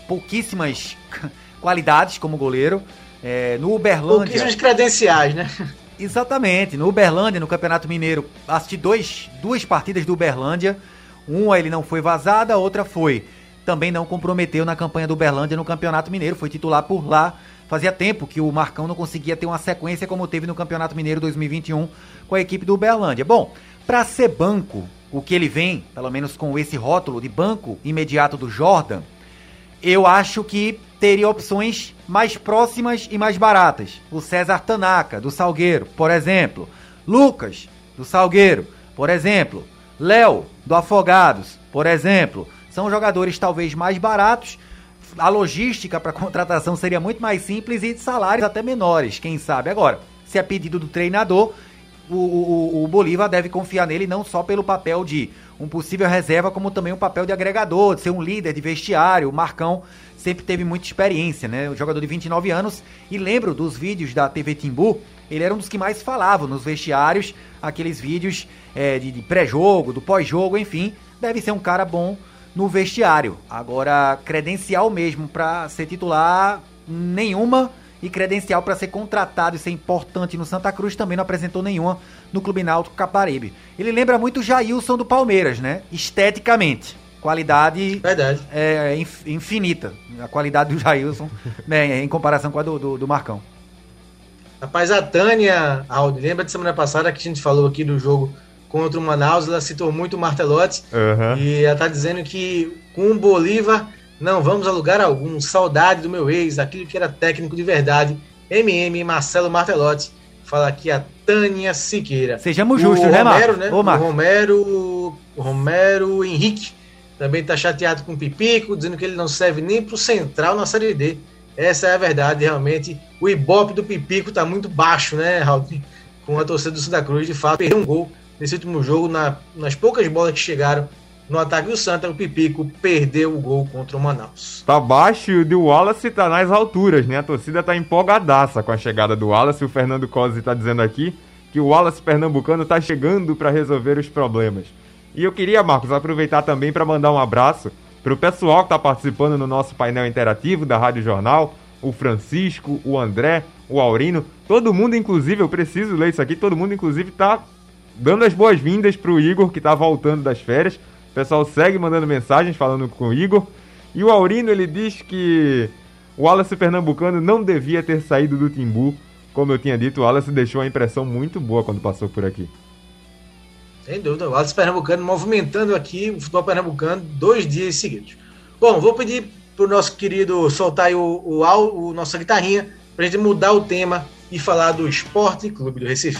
pouquíssimas qualidades como goleiro. É, no Uberlândia. Pouquíssimas credenciais, né? Exatamente. No Uberlândia, no Campeonato Mineiro, assisti dois, duas partidas do Uberlândia. Uma ele não foi vazada, a outra foi. Também não comprometeu na campanha do Uberlândia no Campeonato Mineiro, foi titular por lá. Fazia tempo que o Marcão não conseguia ter uma sequência como teve no Campeonato Mineiro 2021 com a equipe do Uberlândia. Bom, para ser banco, o que ele vem, pelo menos com esse rótulo de banco imediato do Jordan, eu acho que teria opções mais próximas e mais baratas. O César Tanaka, do Salgueiro, por exemplo. Lucas, do Salgueiro, por exemplo. Léo, do Afogados, por exemplo. São jogadores talvez mais baratos. A logística para contratação seria muito mais simples e de salários até menores, quem sabe. Agora, se é pedido do treinador, o, o, o Bolívar deve confiar nele não só pelo papel de um possível reserva, como também um papel de agregador, de ser um líder de vestiário. O Marcão sempre teve muita experiência, né? Um jogador de 29 anos. E lembro dos vídeos da TV Timbu, ele era um dos que mais falavam nos vestiários, aqueles vídeos é, de, de pré-jogo, do pós-jogo, enfim. Deve ser um cara bom no vestiário. Agora, credencial mesmo para ser titular, nenhuma. E credencial para ser contratado e ser importante no Santa Cruz também não apresentou nenhuma no Clube Náutico Caparibe. Ele lembra muito o Jailson do Palmeiras, né? Esteticamente. Qualidade Verdade. é infinita. A qualidade do Jailson né, em comparação com a do, do, do Marcão. Rapaz, a Tânia Aldo, lembra de semana passada que a gente falou aqui do jogo contra o Manaus? Ela citou muito o Martelotti Uhum. e ela tá dizendo que com o Bolívar não vamos a lugar algum. Saudade do meu ex, aquele que era técnico de verdade. MM Marcelo Martelotti. Fala aqui a Tânia Siqueira. Sejamos justos, o né, Romero, Marcos? né? Ô, O. Romero, o Romero Henrique também tá chateado com o Pipico, dizendo que ele não serve nem pro Central na Série D. Essa é a verdade, realmente. O Ibope do Pipico tá muito baixo, né, Raul? Com a torcida do Santa Cruz, de fato, perdeu um gol nesse último jogo, na- nas poucas bolas que chegaram no ataque do Santa, o Pipico perdeu o gol contra o Manaus. Tá baixo e o do Wallace tá nas alturas, né? A torcida tá empolgadaça com a chegada do Wallace. O Fernando Cosi tá dizendo aqui que o Wallace pernambucano tá chegando para resolver os problemas. E eu queria, Marcos, aproveitar também para mandar um abraço pro pessoal que tá participando no nosso painel interativo da Rádio Jornal, o Francisco, o André, o Aurino, todo mundo, inclusive, eu preciso ler isso aqui, todo mundo, inclusive, tá dando as boas-vindas pro Igor, que tá voltando das férias. O pessoal segue mandando mensagens falando com o Igor. E o Aurino, ele diz que o Wallace Pernambucano não devia ter saído do Timbu. Como eu tinha dito, o Wallace deixou uma impressão muito boa quando passou por aqui. Sem dúvida, o Alisson Pernambucano movimentando aqui o futebol pernambucano dois dias seguidos. Bom, vou pedir pro nosso querido soltar o, o, au- o nossa guitarrinha pra gente mudar o tema e falar do Esporte Clube do Recife.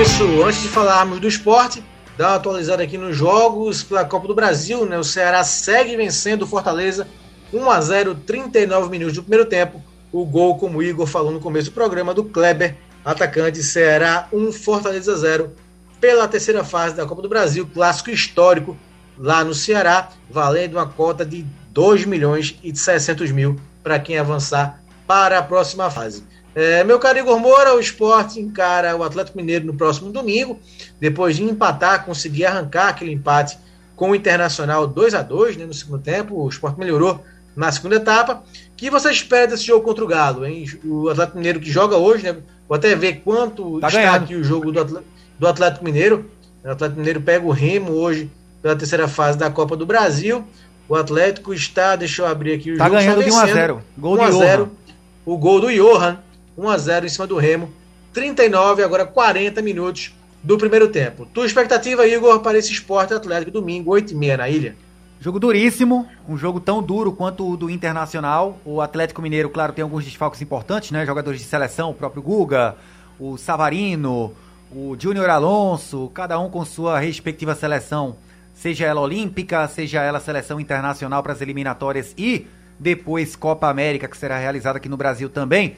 Isso, antes de falarmos do esporte, dar uma atualizada aqui nos jogos pela Copa do Brasil, né? O Ceará segue vencendo o Fortaleza 1 a 0, 39 minutos do primeiro tempo. O gol, como o Igor falou no começo do programa, do Kleber, atacante Ceará 1 Fortaleza 0 pela terceira fase da Copa do Brasil, clássico histórico lá no Ceará, valendo uma cota de 2 milhões e 600 mil para quem avançar para a próxima fase. É, meu caro Igor Moura, o esporte encara o Atlético Mineiro no próximo domingo, depois de empatar, conseguir arrancar aquele empate com o Internacional 2 a 2 né, no segundo tempo. O esporte melhorou na segunda etapa. O que você espera desse jogo contra o Galo? Hein? O Atlético Mineiro que joga hoje, né? Vou até ver quanto Tá está ganhando. aqui o jogo do Atlético, do Atlético Mineiro. O Atlético Mineiro pega o Remo hoje pela terceira fase da Copa do Brasil. O Atlético está, deixa eu abrir aqui o Tá jogo. está ganhando de 1 a vencendo. 0. Gol 1 a de 0. Johan. O gol do Johan. 1 a 0 em cima do Remo. 39, agora 40 minutos do primeiro tempo. Tua expectativa, Igor, para esse esporte atlético domingo, 8h30 na ilha? Jogo duríssimo, um jogo tão duro quanto o do Internacional. O Atlético Mineiro, claro, tem alguns desfalques importantes, né? Jogadores de seleção, o próprio Guga, o Savarino, o Júnior Alonso, cada um com sua respectiva seleção, seja ela olímpica, seja ela seleção internacional para as eliminatórias e depois Copa América, que será realizada aqui no Brasil também.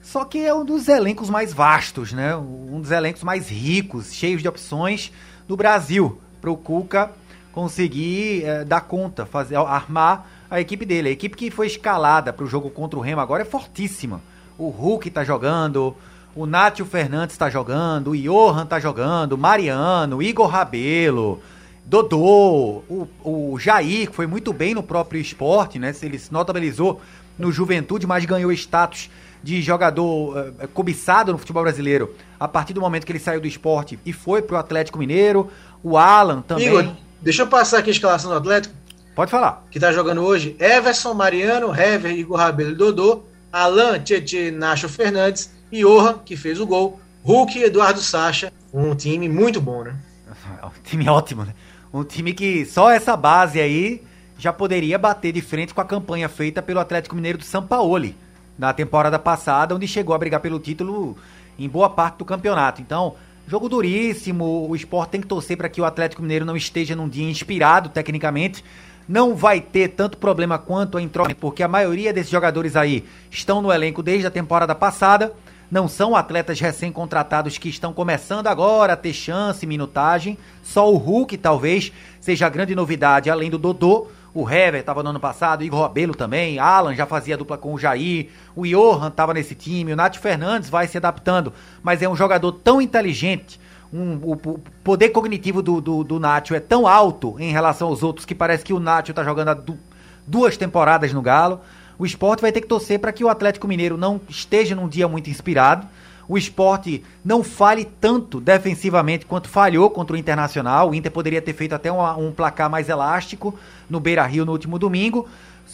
Só que é um dos elencos mais vastos, né? Um dos elencos mais ricos, cheios de opções do Brasil para o Cuca conseguir é, dar conta, fazer, armar a equipe dele. A equipe que foi escalada para o jogo contra o Remo agora é fortíssima. O Hulk está jogando, o Nátio Fernandes está jogando, o Johan está jogando, Mariano, Igor Rabelo, Dodô, o, o Jair, que foi muito bem no próprio esporte, né? Ele se notabilizou no Juventude, mas ganhou status de jogador uh, cobiçado no futebol brasileiro a partir do momento que ele saiu do esporte e foi pro Atlético Mineiro. O Alan também. Igor, Deixa eu passar aqui a escalação do Atlético. Pode falar. Que tá jogando hoje. Everson, Mariano, Hever, Igor Rabelo e Dodô. Alan, Tietê, Nacho Fernandes. e Johan, que fez o gol. Hulk e Eduardo Sacha. Um time muito bom, né? Um time ótimo, né? Um time que só essa base aí já poderia bater de frente com a campanha feita pelo Atlético Mineiro do São Paulo na temporada passada, onde chegou a brigar pelo título em boa parte do campeonato. Então, Jogo duríssimo, o esporte tem que torcer para que o Atlético Mineiro não esteja num dia inspirado tecnicamente. Não vai ter tanto problema quanto a entrada, porque a maioria desses jogadores aí estão no elenco desde a temporada passada. Não são atletas recém-contratados que estão começando agora a ter chance, minutagem. Só o Hulk talvez seja a grande novidade, além do Dodô. O Hever estava no ano passado, Igor Rabelo também, Alan já fazia dupla com o Jair, o Johan estava nesse time, o Nath Fernandes vai se adaptando, mas é um jogador tão inteligente, um, o, o, poder cognitivo do, do, do é tão alto em relação aos outros que parece que o Nacho está jogando há du, duas temporadas no Galo. O esporte vai ter que torcer para que o Atlético Mineiro não esteja num dia muito inspirado o esporte não fale tanto defensivamente quanto falhou contra o Internacional. O Inter poderia ter feito até um, placar mais elástico no Beira Rio no último domingo.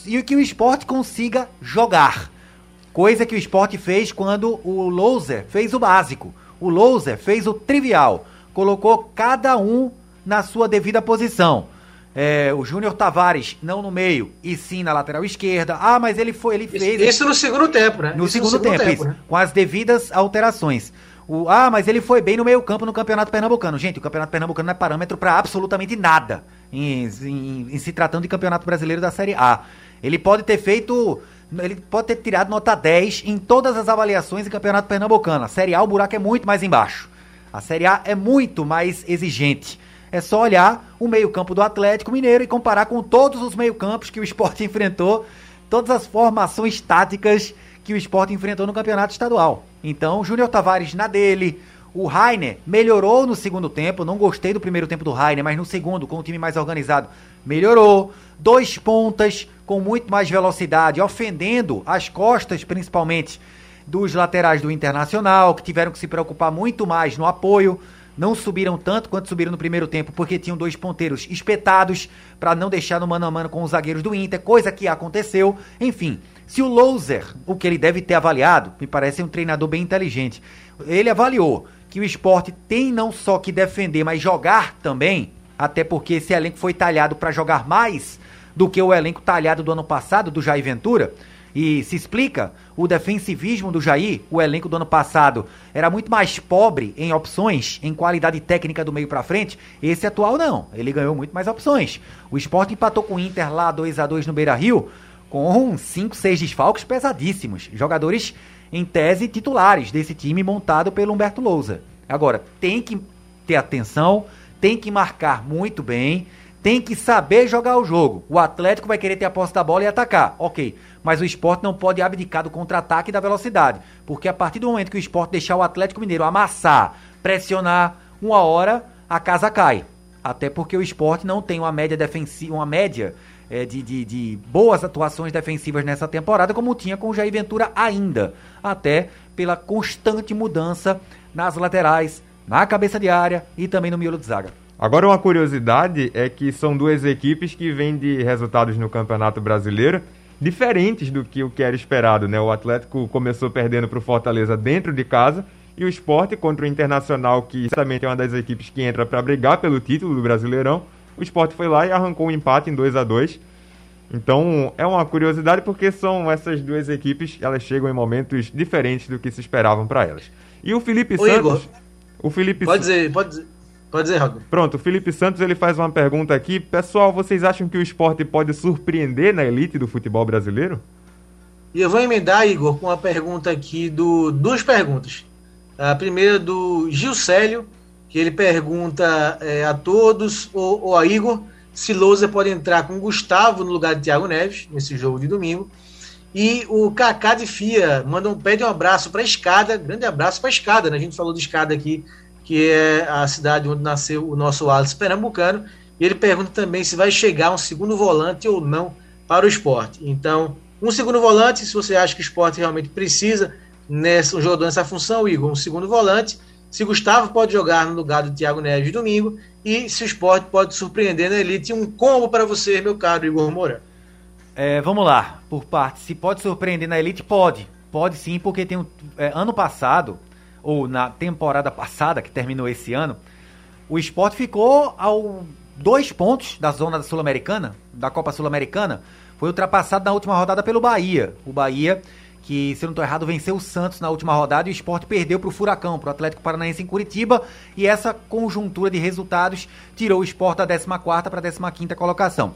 E que o esporte consiga jogar. Coisa que o esporte fez quando o Louser fez o básico. O Louser fez o trivial. Colocou cada um na sua devida posição. É, o Júnior Tavares não no meio e sim na lateral esquerda. Ah, mas ele foi, ele fez. Isso no segundo tempo, né? No, segundo, no segundo, tempo, tempo isso, né? com as devidas alterações. O, ah, mas ele foi bem no meio-campo no Campeonato Pernambucano. Gente, o Campeonato Pernambucano não é parâmetro para absolutamente nada em, em, em, se tratando de Campeonato Brasileiro da Série A. Ele pode ter feito. Ele pode ter tirado nota 10 em todas as avaliações em Campeonato Pernambucano. A Série A, o buraco é muito mais embaixo. A Série A é muito mais exigente. É só olhar o meio-campo do Atlético Mineiro e comparar com todos os meio-campos que o esporte enfrentou, todas as formações táticas que o esporte enfrentou no campeonato estadual. Então, Júnior Tavares na dele. O Rainer melhorou no segundo tempo. Não gostei do primeiro tempo do Rainer, mas no segundo, com o time mais organizado, melhorou. Dois pontas com muito mais velocidade, ofendendo as costas, principalmente, dos laterais do Internacional, que tiveram que se preocupar muito mais no apoio não subiram tanto quanto subiram no primeiro tempo, porque tinham dois ponteiros espetados para não deixar no mano a mano com os zagueiros do Inter, coisa que aconteceu. Enfim, se o Loser, o que ele deve ter avaliado, me parece um treinador bem inteligente, ele avaliou que o esporte tem não só que defender, mas jogar também, até porque esse elenco foi talhado para jogar mais do que o elenco talhado do ano passado, do Jair Ventura. E se explica o defensivismo do Jair, o elenco do ano passado era muito mais pobre em opções, em qualidade técnica do meio para frente. Esse atual não, ele ganhou muito mais opções. O Sport empatou com o Inter lá 2 a 2 no Beira-Rio com 5, 6 desfalques pesadíssimos. Jogadores em tese titulares desse time montado pelo Humberto Lousa. Agora, tem que ter atenção, tem que marcar muito bem, tem que saber jogar o jogo. O Atlético vai querer ter a posse da bola e atacar. Ok mas o esporte não pode abdicar do contra-ataque e da velocidade. Porque a partir do momento que o esporte deixar o Atlético Mineiro amassar, pressionar, uma hora a casa cai. Até porque o esporte não tem uma média defensiva, uma média é, de, de, de, boas atuações defensivas nessa temporada, como tinha com o Jair Ventura ainda. Até pela constante mudança nas laterais, na cabeça de área e também no miolo de zaga. Agora, uma curiosidade é que são duas equipes que vêm de resultados no Campeonato Brasileiro diferentes do que o que era esperado, né? O Atlético começou perdendo para o Fortaleza dentro de casa e o Esporte contra o Internacional, que certamente é uma das equipes que entra para brigar pelo título do Brasileirão, o esporte foi lá e arrancou um empate em 2 a 2 Então é uma curiosidade porque são essas duas equipes, elas chegam em momentos diferentes do que se esperavam para elas. E o Felipe Santos. Igor, o Felipe Pode dizer, pode dizer. Pode dizer, Raul. Pronto, o Felipe Santos ele faz uma pergunta aqui. Pessoal, vocês acham que o esporte pode surpreender na elite do futebol brasileiro? E eu vou emendar, Igor, com uma pergunta aqui do. Duas perguntas. A primeira do Gil Célio, que ele pergunta é, a todos, ou, ou a Igor, se Lousa pode entrar com Gustavo no lugar de Thiago Neves, nesse jogo de domingo. E o Kaká de Fia manda um pede um abraço para a Escada, grande abraço para a Escada, né? A gente falou de Escada aqui que é a cidade onde nasceu o nosso Alice Pernambucano. E ele pergunta também se vai chegar um segundo volante ou não para o esporte. Então, um segundo volante, se você acha que o esporte realmente precisa nessa, um jogador nessa função, Igor, um segundo volante. Se Gustavo pode jogar no lugar do Thiago Neves domingo. E se o esporte pode surpreender na elite, um combo para você, meu caro Igor Moura. É, vamos lá, por parte. Se pode surpreender na elite, pode. Pode sim, porque tem um, é, ano passado ou na temporada passada, que terminou esse ano, o esporte ficou ao dois pontos da zona sul-americana, da Copa Sul-Americana, foi ultrapassado na última rodada pelo Bahia. O Bahia, que, se não estou errado, venceu o Santos na última rodada e o esporte perdeu para o Furacão, para o Atlético Paranaense em Curitiba. E essa conjuntura de resultados tirou o esporte da 14 para a 15 colocação.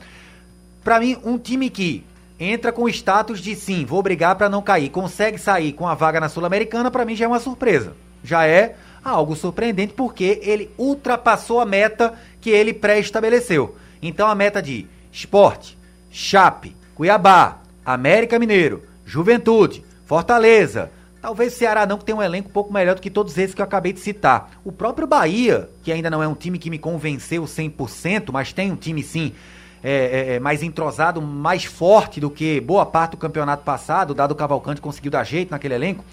Para mim, um time que entra com status de sim, vou brigar para não cair, consegue sair com a vaga na Sul-Americana, para mim já é uma surpresa. Já é algo surpreendente porque ele ultrapassou a meta que ele pré-estabeleceu. Então a meta de Esporte, Chape, Cuiabá, América Mineiro, Juventude, Fortaleza, Talvez Ceará não, que tem um elenco um pouco melhor do que todos esses que eu acabei de citar. O próprio Bahia, que ainda não é um time que me convenceu 100%, mas tem um time sim é, é, é, mais entrosado, mais forte do que boa parte do campeonato passado, dado o Cavalcante conseguiu dar jeito naquele elenco.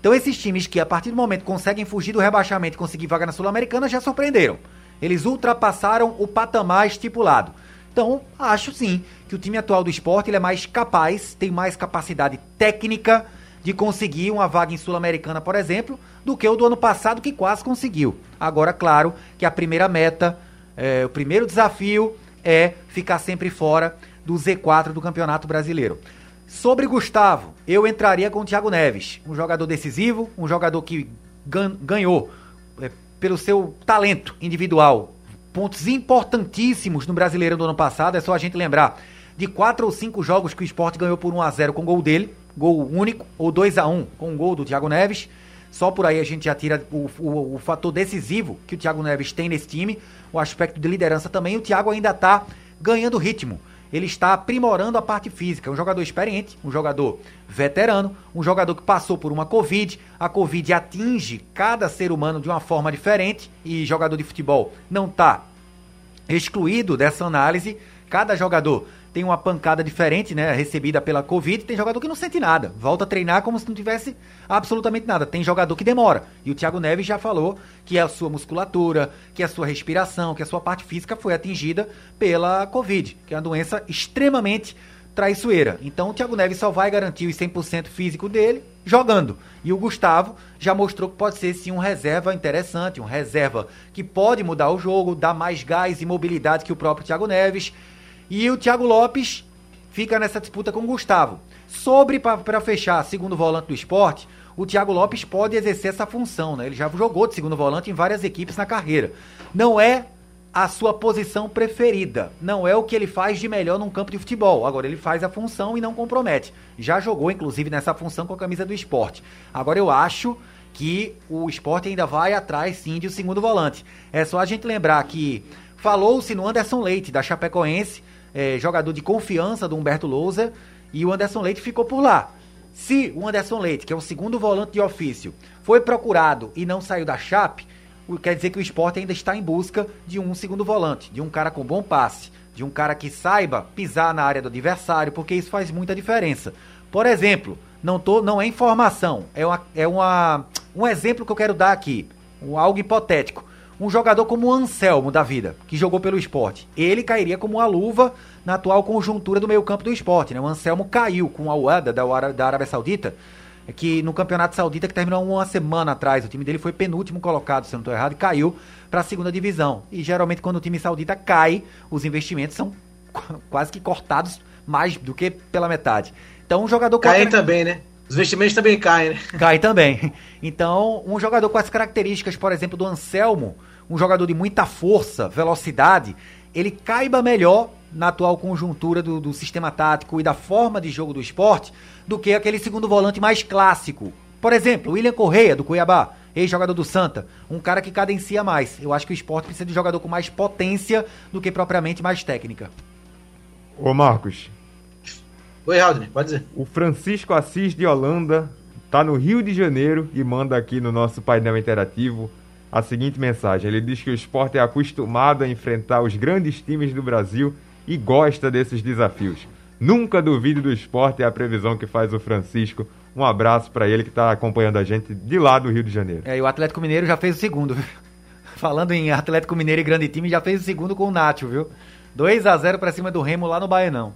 Então esses times que a partir do momento conseguem fugir do rebaixamento e conseguir vaga na Sul-Americana já surpreenderam. Eles ultrapassaram o patamar estipulado. Então, acho sim que o time atual do esporte ele é mais capaz, tem mais capacidade técnica de conseguir uma vaga em Sul-Americana, por exemplo, do que o do ano passado, que quase conseguiu. Agora, claro que a primeira meta, é, o primeiro desafio é ficar sempre fora do Z4 do Campeonato Brasileiro. Sobre Gustavo, eu entraria com o Thiago Neves, um jogador decisivo, um jogador que ganhou é, pelo seu talento individual pontos importantíssimos no Brasileiro do ano passado. É só a gente lembrar de quatro ou cinco jogos que o esporte ganhou por 1 a 0 com gol dele, gol único, ou 2 a 1 com o gol do Thiago Neves. Só por aí a gente já tira o, o, o fator decisivo que o Thiago Neves tem nesse time, o aspecto de liderança também. O Thiago ainda está ganhando ritmo. Ele está aprimorando a parte física. Um jogador experiente, um jogador veterano, um jogador que passou por uma Covid. A Covid atinge cada ser humano de uma forma diferente e jogador de futebol não está excluído dessa análise. Cada jogador tem uma pancada diferente, né, recebida pela Covid, tem jogador que não sente nada, volta a treinar como se não tivesse absolutamente nada. Tem jogador que demora. E o Thiago Neves já falou que a sua musculatura, que a sua respiração, que a sua parte física foi atingida pela Covid, que é uma doença extremamente traiçoeira. Então o Thiago Neves só vai garantir os 100% físico dele jogando. E o Gustavo já mostrou que pode ser sim um reserva interessante, um reserva que pode mudar o jogo, dar mais gás e mobilidade que o próprio Thiago Neves e o Thiago Lopes fica nessa disputa com o Gustavo. Sobre, para fechar, segundo volante do esporte, o Thiago Lopes pode exercer essa função, né? Ele já jogou de segundo volante em várias equipes na carreira. Não é a sua posição preferida. Não é o que ele faz de melhor num campo de futebol. Agora ele faz a função e não compromete. Já jogou, inclusive, nessa função com a camisa do esporte. Agora eu acho que o esporte ainda vai atrás sim de um segundo volante. É só a gente lembrar que falou-se no Anderson Leite, da Chapecoense, é, jogador de confiança do Humberto Lousa, e o Anderson Leite ficou por lá. Se o Anderson Leite, que é o segundo volante de ofício, foi procurado e não saiu da Chape, quer dizer que o esporte ainda está em busca de um segundo volante, de um cara com bom passe, de um cara que saiba pisar na área do adversário, porque isso faz muita diferença. Por exemplo, não, tô, não é informação, é, uma, é uma, um exemplo que eu quero dar aqui, um, algo hipotético um jogador como o Anselmo da vida, que jogou pelo esporte. Ele cairia como uma luva na atual conjuntura do meio campo do esporte. Né? O Anselmo caiu com a UADA da, da Arábia Saudita, que no Campeonato Saudita, que terminou uma semana atrás, o time dele foi penúltimo colocado, se eu não estou errado, e caiu para a segunda divisão. E geralmente quando o time saudita cai, os investimentos são quase que cortados mais do que pela metade. Então um jogador Caem também, né? Os investimentos também caem, né? Cai também. Então, um jogador com as características, por exemplo, do Anselmo, um jogador de muita força, velocidade, ele caiba melhor na atual conjuntura do, do, sistema tático e da forma de jogo do esporte do que aquele segundo volante mais clássico. Por exemplo, William Correia, do Cuiabá, ex-jogador do Santa, um cara que cadencia mais. Eu acho que o esporte precisa de jogador com mais potência do que propriamente mais técnica. Ô Marcos. Oi, Haldner, pode dizer. O Francisco Assis de Holanda tá no Rio de Janeiro e manda aqui no nosso painel interativo a seguinte mensagem. Ele diz que o esporte é acostumado a enfrentar os grandes times do Brasil e gosta desses desafios. Nunca duvide do esporte, é a previsão que faz o Francisco. Um abraço para ele que está acompanhando a gente de lá do Rio de Janeiro. É, e o Atlético Mineiro já fez o segundo. Falando em Atlético Mineiro e grande time, já fez o segundo com o Nacho, viu? 2 a 0 para cima do Remo lá no Baianão.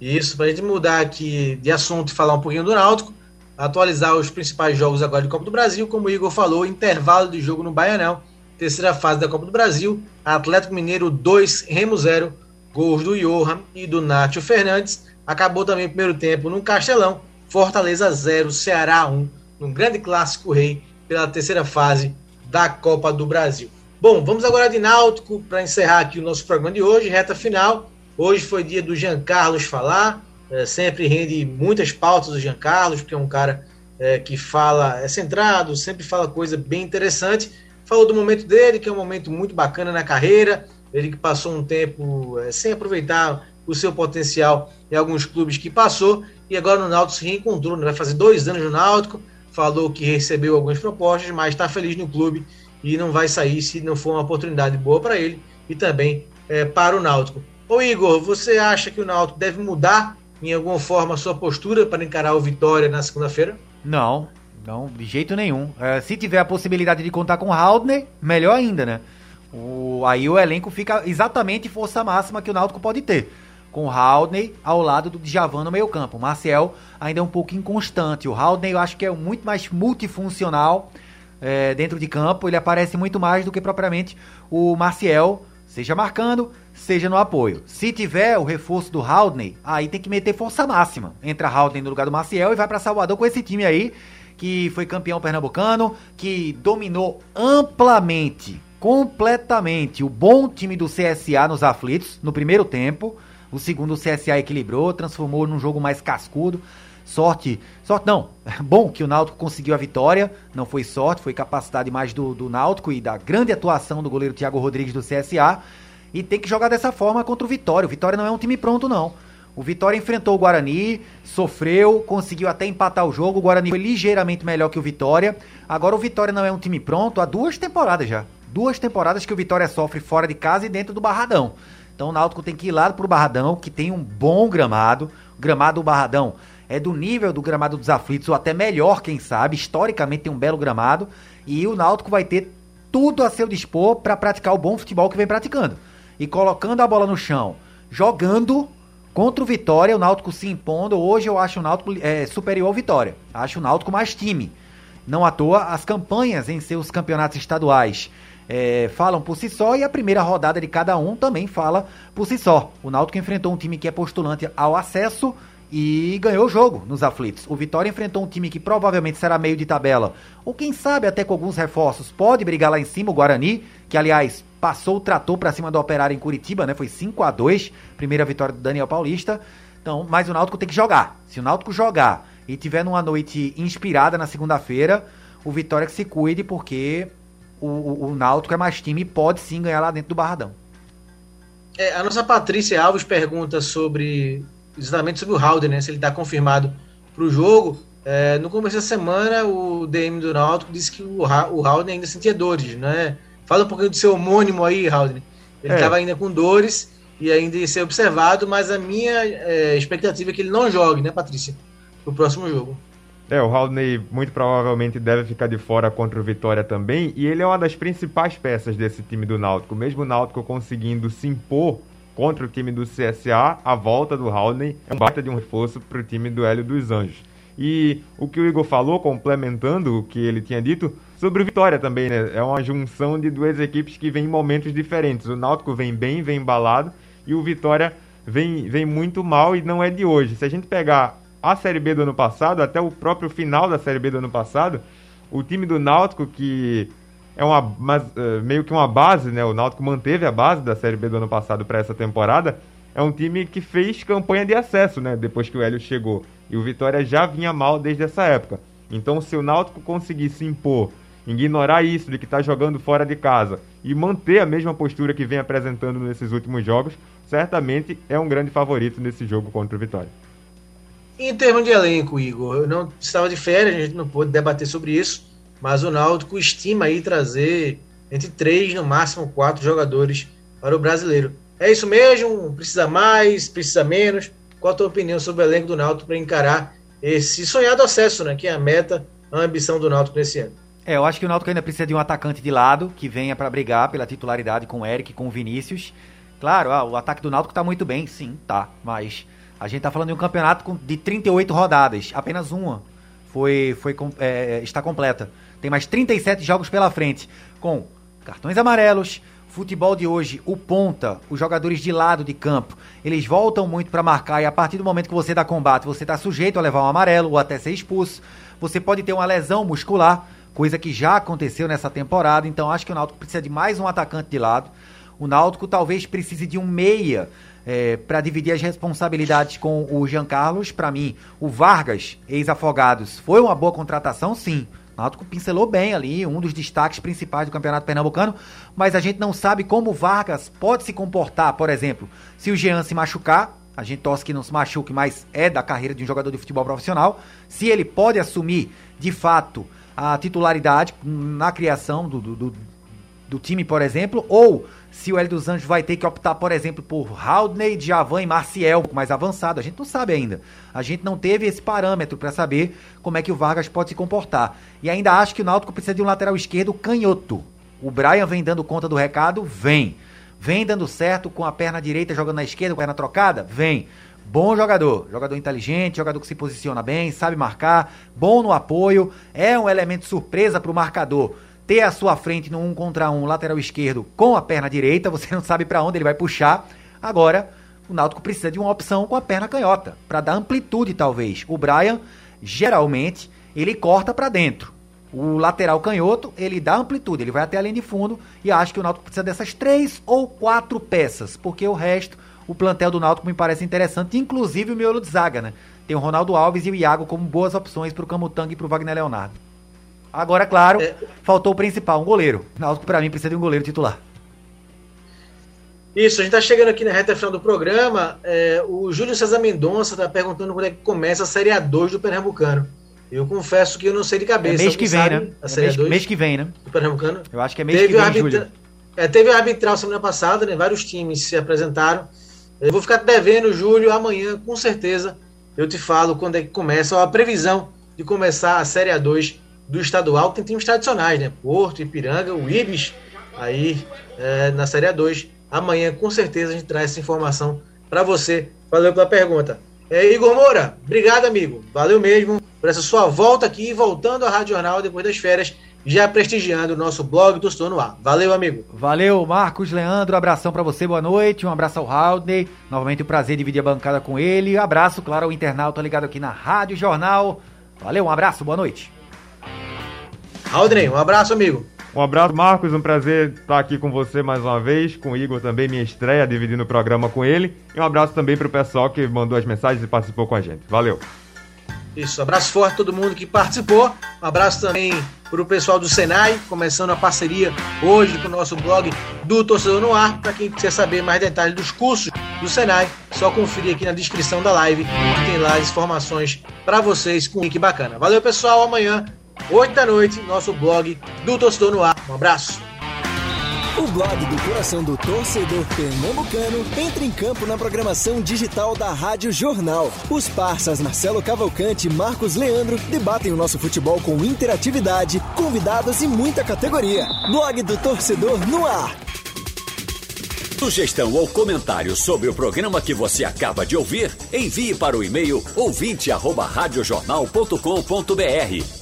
Isso, para a gente mudar aqui de assunto e falar um pouquinho do Náutico, atualizar os principais jogos agora de Copa do Brasil, como o Igor falou, intervalo de jogo no Baianão, terceira fase da Copa do Brasil, Atlético Mineiro 2, Remo 0, gols do Johan e do Nátio Fernandes. Acabou também o primeiro tempo no Castelão, Fortaleza 0, Ceará 1, num grande clássico rei pela terceira fase da Copa do Brasil. Bom, vamos agora de Náutico para encerrar aqui o nosso programa de hoje, reta final. Hoje foi dia do Jean Carlos falar, é, sempre rende muitas pautas do Jean Carlos, porque é um cara é, que fala, é centrado, sempre fala coisa bem interessante. Falou do momento dele, que é um momento muito bacana na carreira, ele que passou um tempo é, sem aproveitar o seu potencial em alguns clubes que passou e agora no Náutico se reencontrou, né? vai fazer dois anos no Náutico, falou que recebeu algumas propostas, mas está feliz no clube e não vai sair se não for uma oportunidade boa para ele e também é, para o Náutico. Ô Igor, você acha que o Náutico deve mudar em alguma forma a sua postura para encarar o Vitória na segunda-feira? Não, não, de jeito nenhum. É, se tiver a possibilidade de contar com o Haldner, melhor ainda, né? O, aí o elenco fica exatamente força máxima que o Náutico pode ter. Com o Haldney ao lado do Djavan no meio campo. O Marcial ainda é um pouco inconstante. O Haldney eu acho que é muito mais multifuncional é, dentro de campo. Ele aparece muito mais do que propriamente o Marcial, seja marcando, seja no apoio. Se tiver o reforço do Haldney, aí tem que meter força máxima. Entra Haldney no lugar do Marcial e vai para Salvador com esse time aí, que foi campeão pernambucano, que dominou amplamente completamente o bom time do CSA nos aflitos no primeiro tempo. O segundo o CSA equilibrou, transformou num jogo mais cascudo. Sorte, sorte não, bom que o Náutico conseguiu a vitória, não foi sorte, foi capacidade mais do, do Náutico e da grande atuação do goleiro Thiago Rodrigues do CSA. E tem que jogar dessa forma contra o Vitória. O Vitória não é um time pronto, não. O Vitória enfrentou o Guarani, sofreu, conseguiu até empatar o jogo. O Guarani foi ligeiramente melhor que o Vitória. Agora o Vitória não é um time pronto há duas temporadas já duas temporadas que o Vitória sofre fora de casa e dentro do Barradão. Então o Náutico tem que ir lá pro Barradão, que tem um bom gramado. O gramado do Barradão é do nível do gramado dos aflitos, ou até melhor, quem sabe. Historicamente tem um belo gramado. E o Náutico vai ter tudo a seu dispor para praticar o bom futebol que vem praticando. E colocando a bola no chão, jogando contra o Vitória, o Náutico se impondo. Hoje eu acho o Náutico é, superior ao Vitória. Acho o Náutico mais time. Não à toa, as campanhas em seus campeonatos estaduais é, falam por si só e a primeira rodada de cada um também fala por si só. O Náutico enfrentou um time que é postulante ao acesso e ganhou o jogo nos aflitos. O Vitória enfrentou um time que provavelmente será meio de tabela, ou quem sabe até com alguns reforços, pode brigar lá em cima, o Guarani, que aliás passou o trator para cima do Operário em Curitiba, né? Foi 5 a 2 primeira vitória do Daniel Paulista. Então, mas o Náutico tem que jogar. Se o Náutico jogar e tiver numa noite inspirada na segunda-feira, o Vitória que se cuide, porque o, o, o Náutico é mais time e pode sim ganhar lá dentro do Barradão. É, a nossa Patrícia Alves pergunta sobre exatamente sobre o Halder, né? Se ele está confirmado para o jogo. É, no começo da semana, o DM do Náutico disse que o, o Halder ainda sentia dores, né? Fala um pouquinho do seu homônimo aí, Halder. Ele estava é. ainda com dores e ainda ia ser observado, mas a minha é, expectativa é que ele não jogue, né, Patrícia? No próximo jogo. É, o Haldney muito provavelmente deve ficar de fora contra o Vitória também, e ele é uma das principais peças desse time do Náutico. Mesmo o Náutico conseguindo se impor contra o time do CSA, a volta do Haldney é um baita de um reforço para o time do Hélio dos Anjos. E o que o Igor falou, complementando o que ele tinha dito, sobre o Vitória também, né? É uma junção de duas equipes que vêm em momentos diferentes. O Náutico vem bem, vem embalado, e o Vitória vem, vem muito mal e não é de hoje. Se a gente pegar a Série B do ano passado, até o próprio final da Série B do ano passado, o time do Náutico, que é uma, mas, uh, meio que uma base, né? O Náutico manteve a base da Série B do ano passado para essa temporada. É um time que fez campanha de acesso, né? Depois que o Hélio chegou. E o Vitória já vinha mal desde essa época. Então, se o Náutico conseguir se impor, ignorar isso de que está jogando fora de casa e manter a mesma postura que vem apresentando nesses últimos jogos, certamente é um grande favorito nesse jogo contra o Vitória. Em termos de elenco, Igor, eu não estava de férias, a gente não pôde debater sobre isso, mas o Náutico estima aí trazer entre três, no máximo quatro jogadores para o brasileiro. É isso mesmo? Precisa mais? Precisa menos? Qual a tua opinião sobre o elenco do Náutico para encarar esse sonhado acesso, né? Que é a meta, a ambição do Náutico nesse ano. É, eu acho que o Náutico ainda precisa de um atacante de lado que venha para brigar pela titularidade com o Eric, com o Vinícius. Claro, ah, o ataque do Náutico tá muito bem, sim, tá, mas a gente tá falando de um campeonato de 38 rodadas, apenas uma foi, foi é, está completa. Tem mais 37 jogos pela frente, com cartões amarelos, futebol de hoje, o ponta, os jogadores de lado de campo, eles voltam muito para marcar e a partir do momento que você dá combate, você está sujeito a levar um amarelo ou até ser expulso. Você pode ter uma lesão muscular, coisa que já aconteceu nessa temporada, então acho que o Náutico precisa de mais um atacante de lado. O Náutico talvez precise de um meia é, para dividir as responsabilidades com o Jean Carlos. Para mim, o Vargas, ex-Afogados, foi uma boa contratação, sim. O Náutico pincelou bem ali, um dos destaques principais do Campeonato Pernambucano, mas a gente não sabe como o Vargas pode se comportar, por exemplo, se o Jean se machucar, a gente torce que não se machuque, mas é da carreira de um jogador de futebol profissional, se ele pode assumir, de fato, a titularidade na criação do, do, do, do time, por exemplo, ou se o Hélio dos Anjos vai ter que optar, por exemplo, por Haldney, Javan e Marcial, mais avançado. A gente não sabe ainda. A gente não teve esse parâmetro para saber como é que o Vargas pode se comportar. E ainda acho que o Náutico precisa de um lateral esquerdo canhoto. O Brian vem dando conta do recado? Vem. Vem dando certo com a perna direita jogando na esquerda, com a perna trocada? Vem. Bom jogador, jogador inteligente, jogador que se posiciona bem, sabe marcar, bom no apoio, é um elemento surpresa para o marcador ter à sua frente no um contra um lateral esquerdo com a perna direita, você não sabe para onde ele vai puxar. Agora, o Náutico precisa de uma opção com a perna canhota, para dar amplitude talvez. O Brian, geralmente, ele corta para dentro. O lateral canhoto, ele dá amplitude, ele vai até a linha de fundo e acho que o Náutico precisa dessas três ou quatro peças, porque o resto, o plantel do Náutico me parece interessante, inclusive o miolo de zaga, né? Tem o Ronaldo Alves e o Iago como boas opções para o Camutanga e para o Wagner Leonardo. Agora, claro, é... faltou o principal, um goleiro. Náutico, para mim, precisa de um goleiro titular. Isso, a gente está chegando aqui na reta final do programa. É, o Júlio César Mendonça está perguntando quando é que começa a Série A2 do Pernambucano. Eu confesso que eu não sei de cabeça. É mês que vem, né? A é Série é mês, A2 mês que vem, né? Do Pernambucano. Eu acho que é mês teve que vem, arbitra... Júlio. É, teve a arbitral semana passada, né? Vários times se apresentaram. Eu vou ficar devendo, Júlio, amanhã, com certeza, eu te falo quando é que começa a previsão de começar a Série A2 do estadual tem times tradicionais, né? Porto, Ipiranga, o Ibis, aí é, na Série A2. Amanhã, com certeza, a gente traz essa informação para você. Valeu pela pergunta. É, Igor Moura, obrigado, amigo. Valeu mesmo por essa sua volta aqui, voltando à Rádio Jornal depois das férias, já prestigiando o nosso blog do Estou no Ar. Valeu, amigo. Valeu, Marcos Leandro. Abração para você, boa noite. Um abraço ao Haldney. Novamente um prazer dividir a bancada com ele. Abraço, claro, ao internauta ligado aqui na Rádio Jornal. Valeu, um abraço, boa noite. Aldrey, um abraço, amigo. Um abraço, Marcos. Um prazer estar aqui com você mais uma vez. Com o Igor também, minha estreia, dividindo o programa com ele. E um abraço também para o pessoal que mandou as mensagens e participou com a gente. Valeu. Isso, abraço forte a todo mundo que participou. Um abraço também para o pessoal do Senai, começando a parceria hoje com o nosso blog do Torcedor no Ar. Para quem quiser saber mais detalhes dos cursos do Senai, só conferir aqui na descrição da live, que tem lá as informações para vocês com um link bacana. Valeu, pessoal. Amanhã 8 da noite, nosso blog do Torcedor no Ar. Um abraço. O blog do coração do torcedor pernambucano entra em campo na programação digital da Rádio Jornal. Os parceiros Marcelo Cavalcante e Marcos Leandro debatem o nosso futebol com interatividade, convidados e muita categoria. Blog do torcedor no ar. Sugestão ou comentário sobre o programa que você acaba de ouvir, envie para o e-mail ouvinte@radiojornal.com.br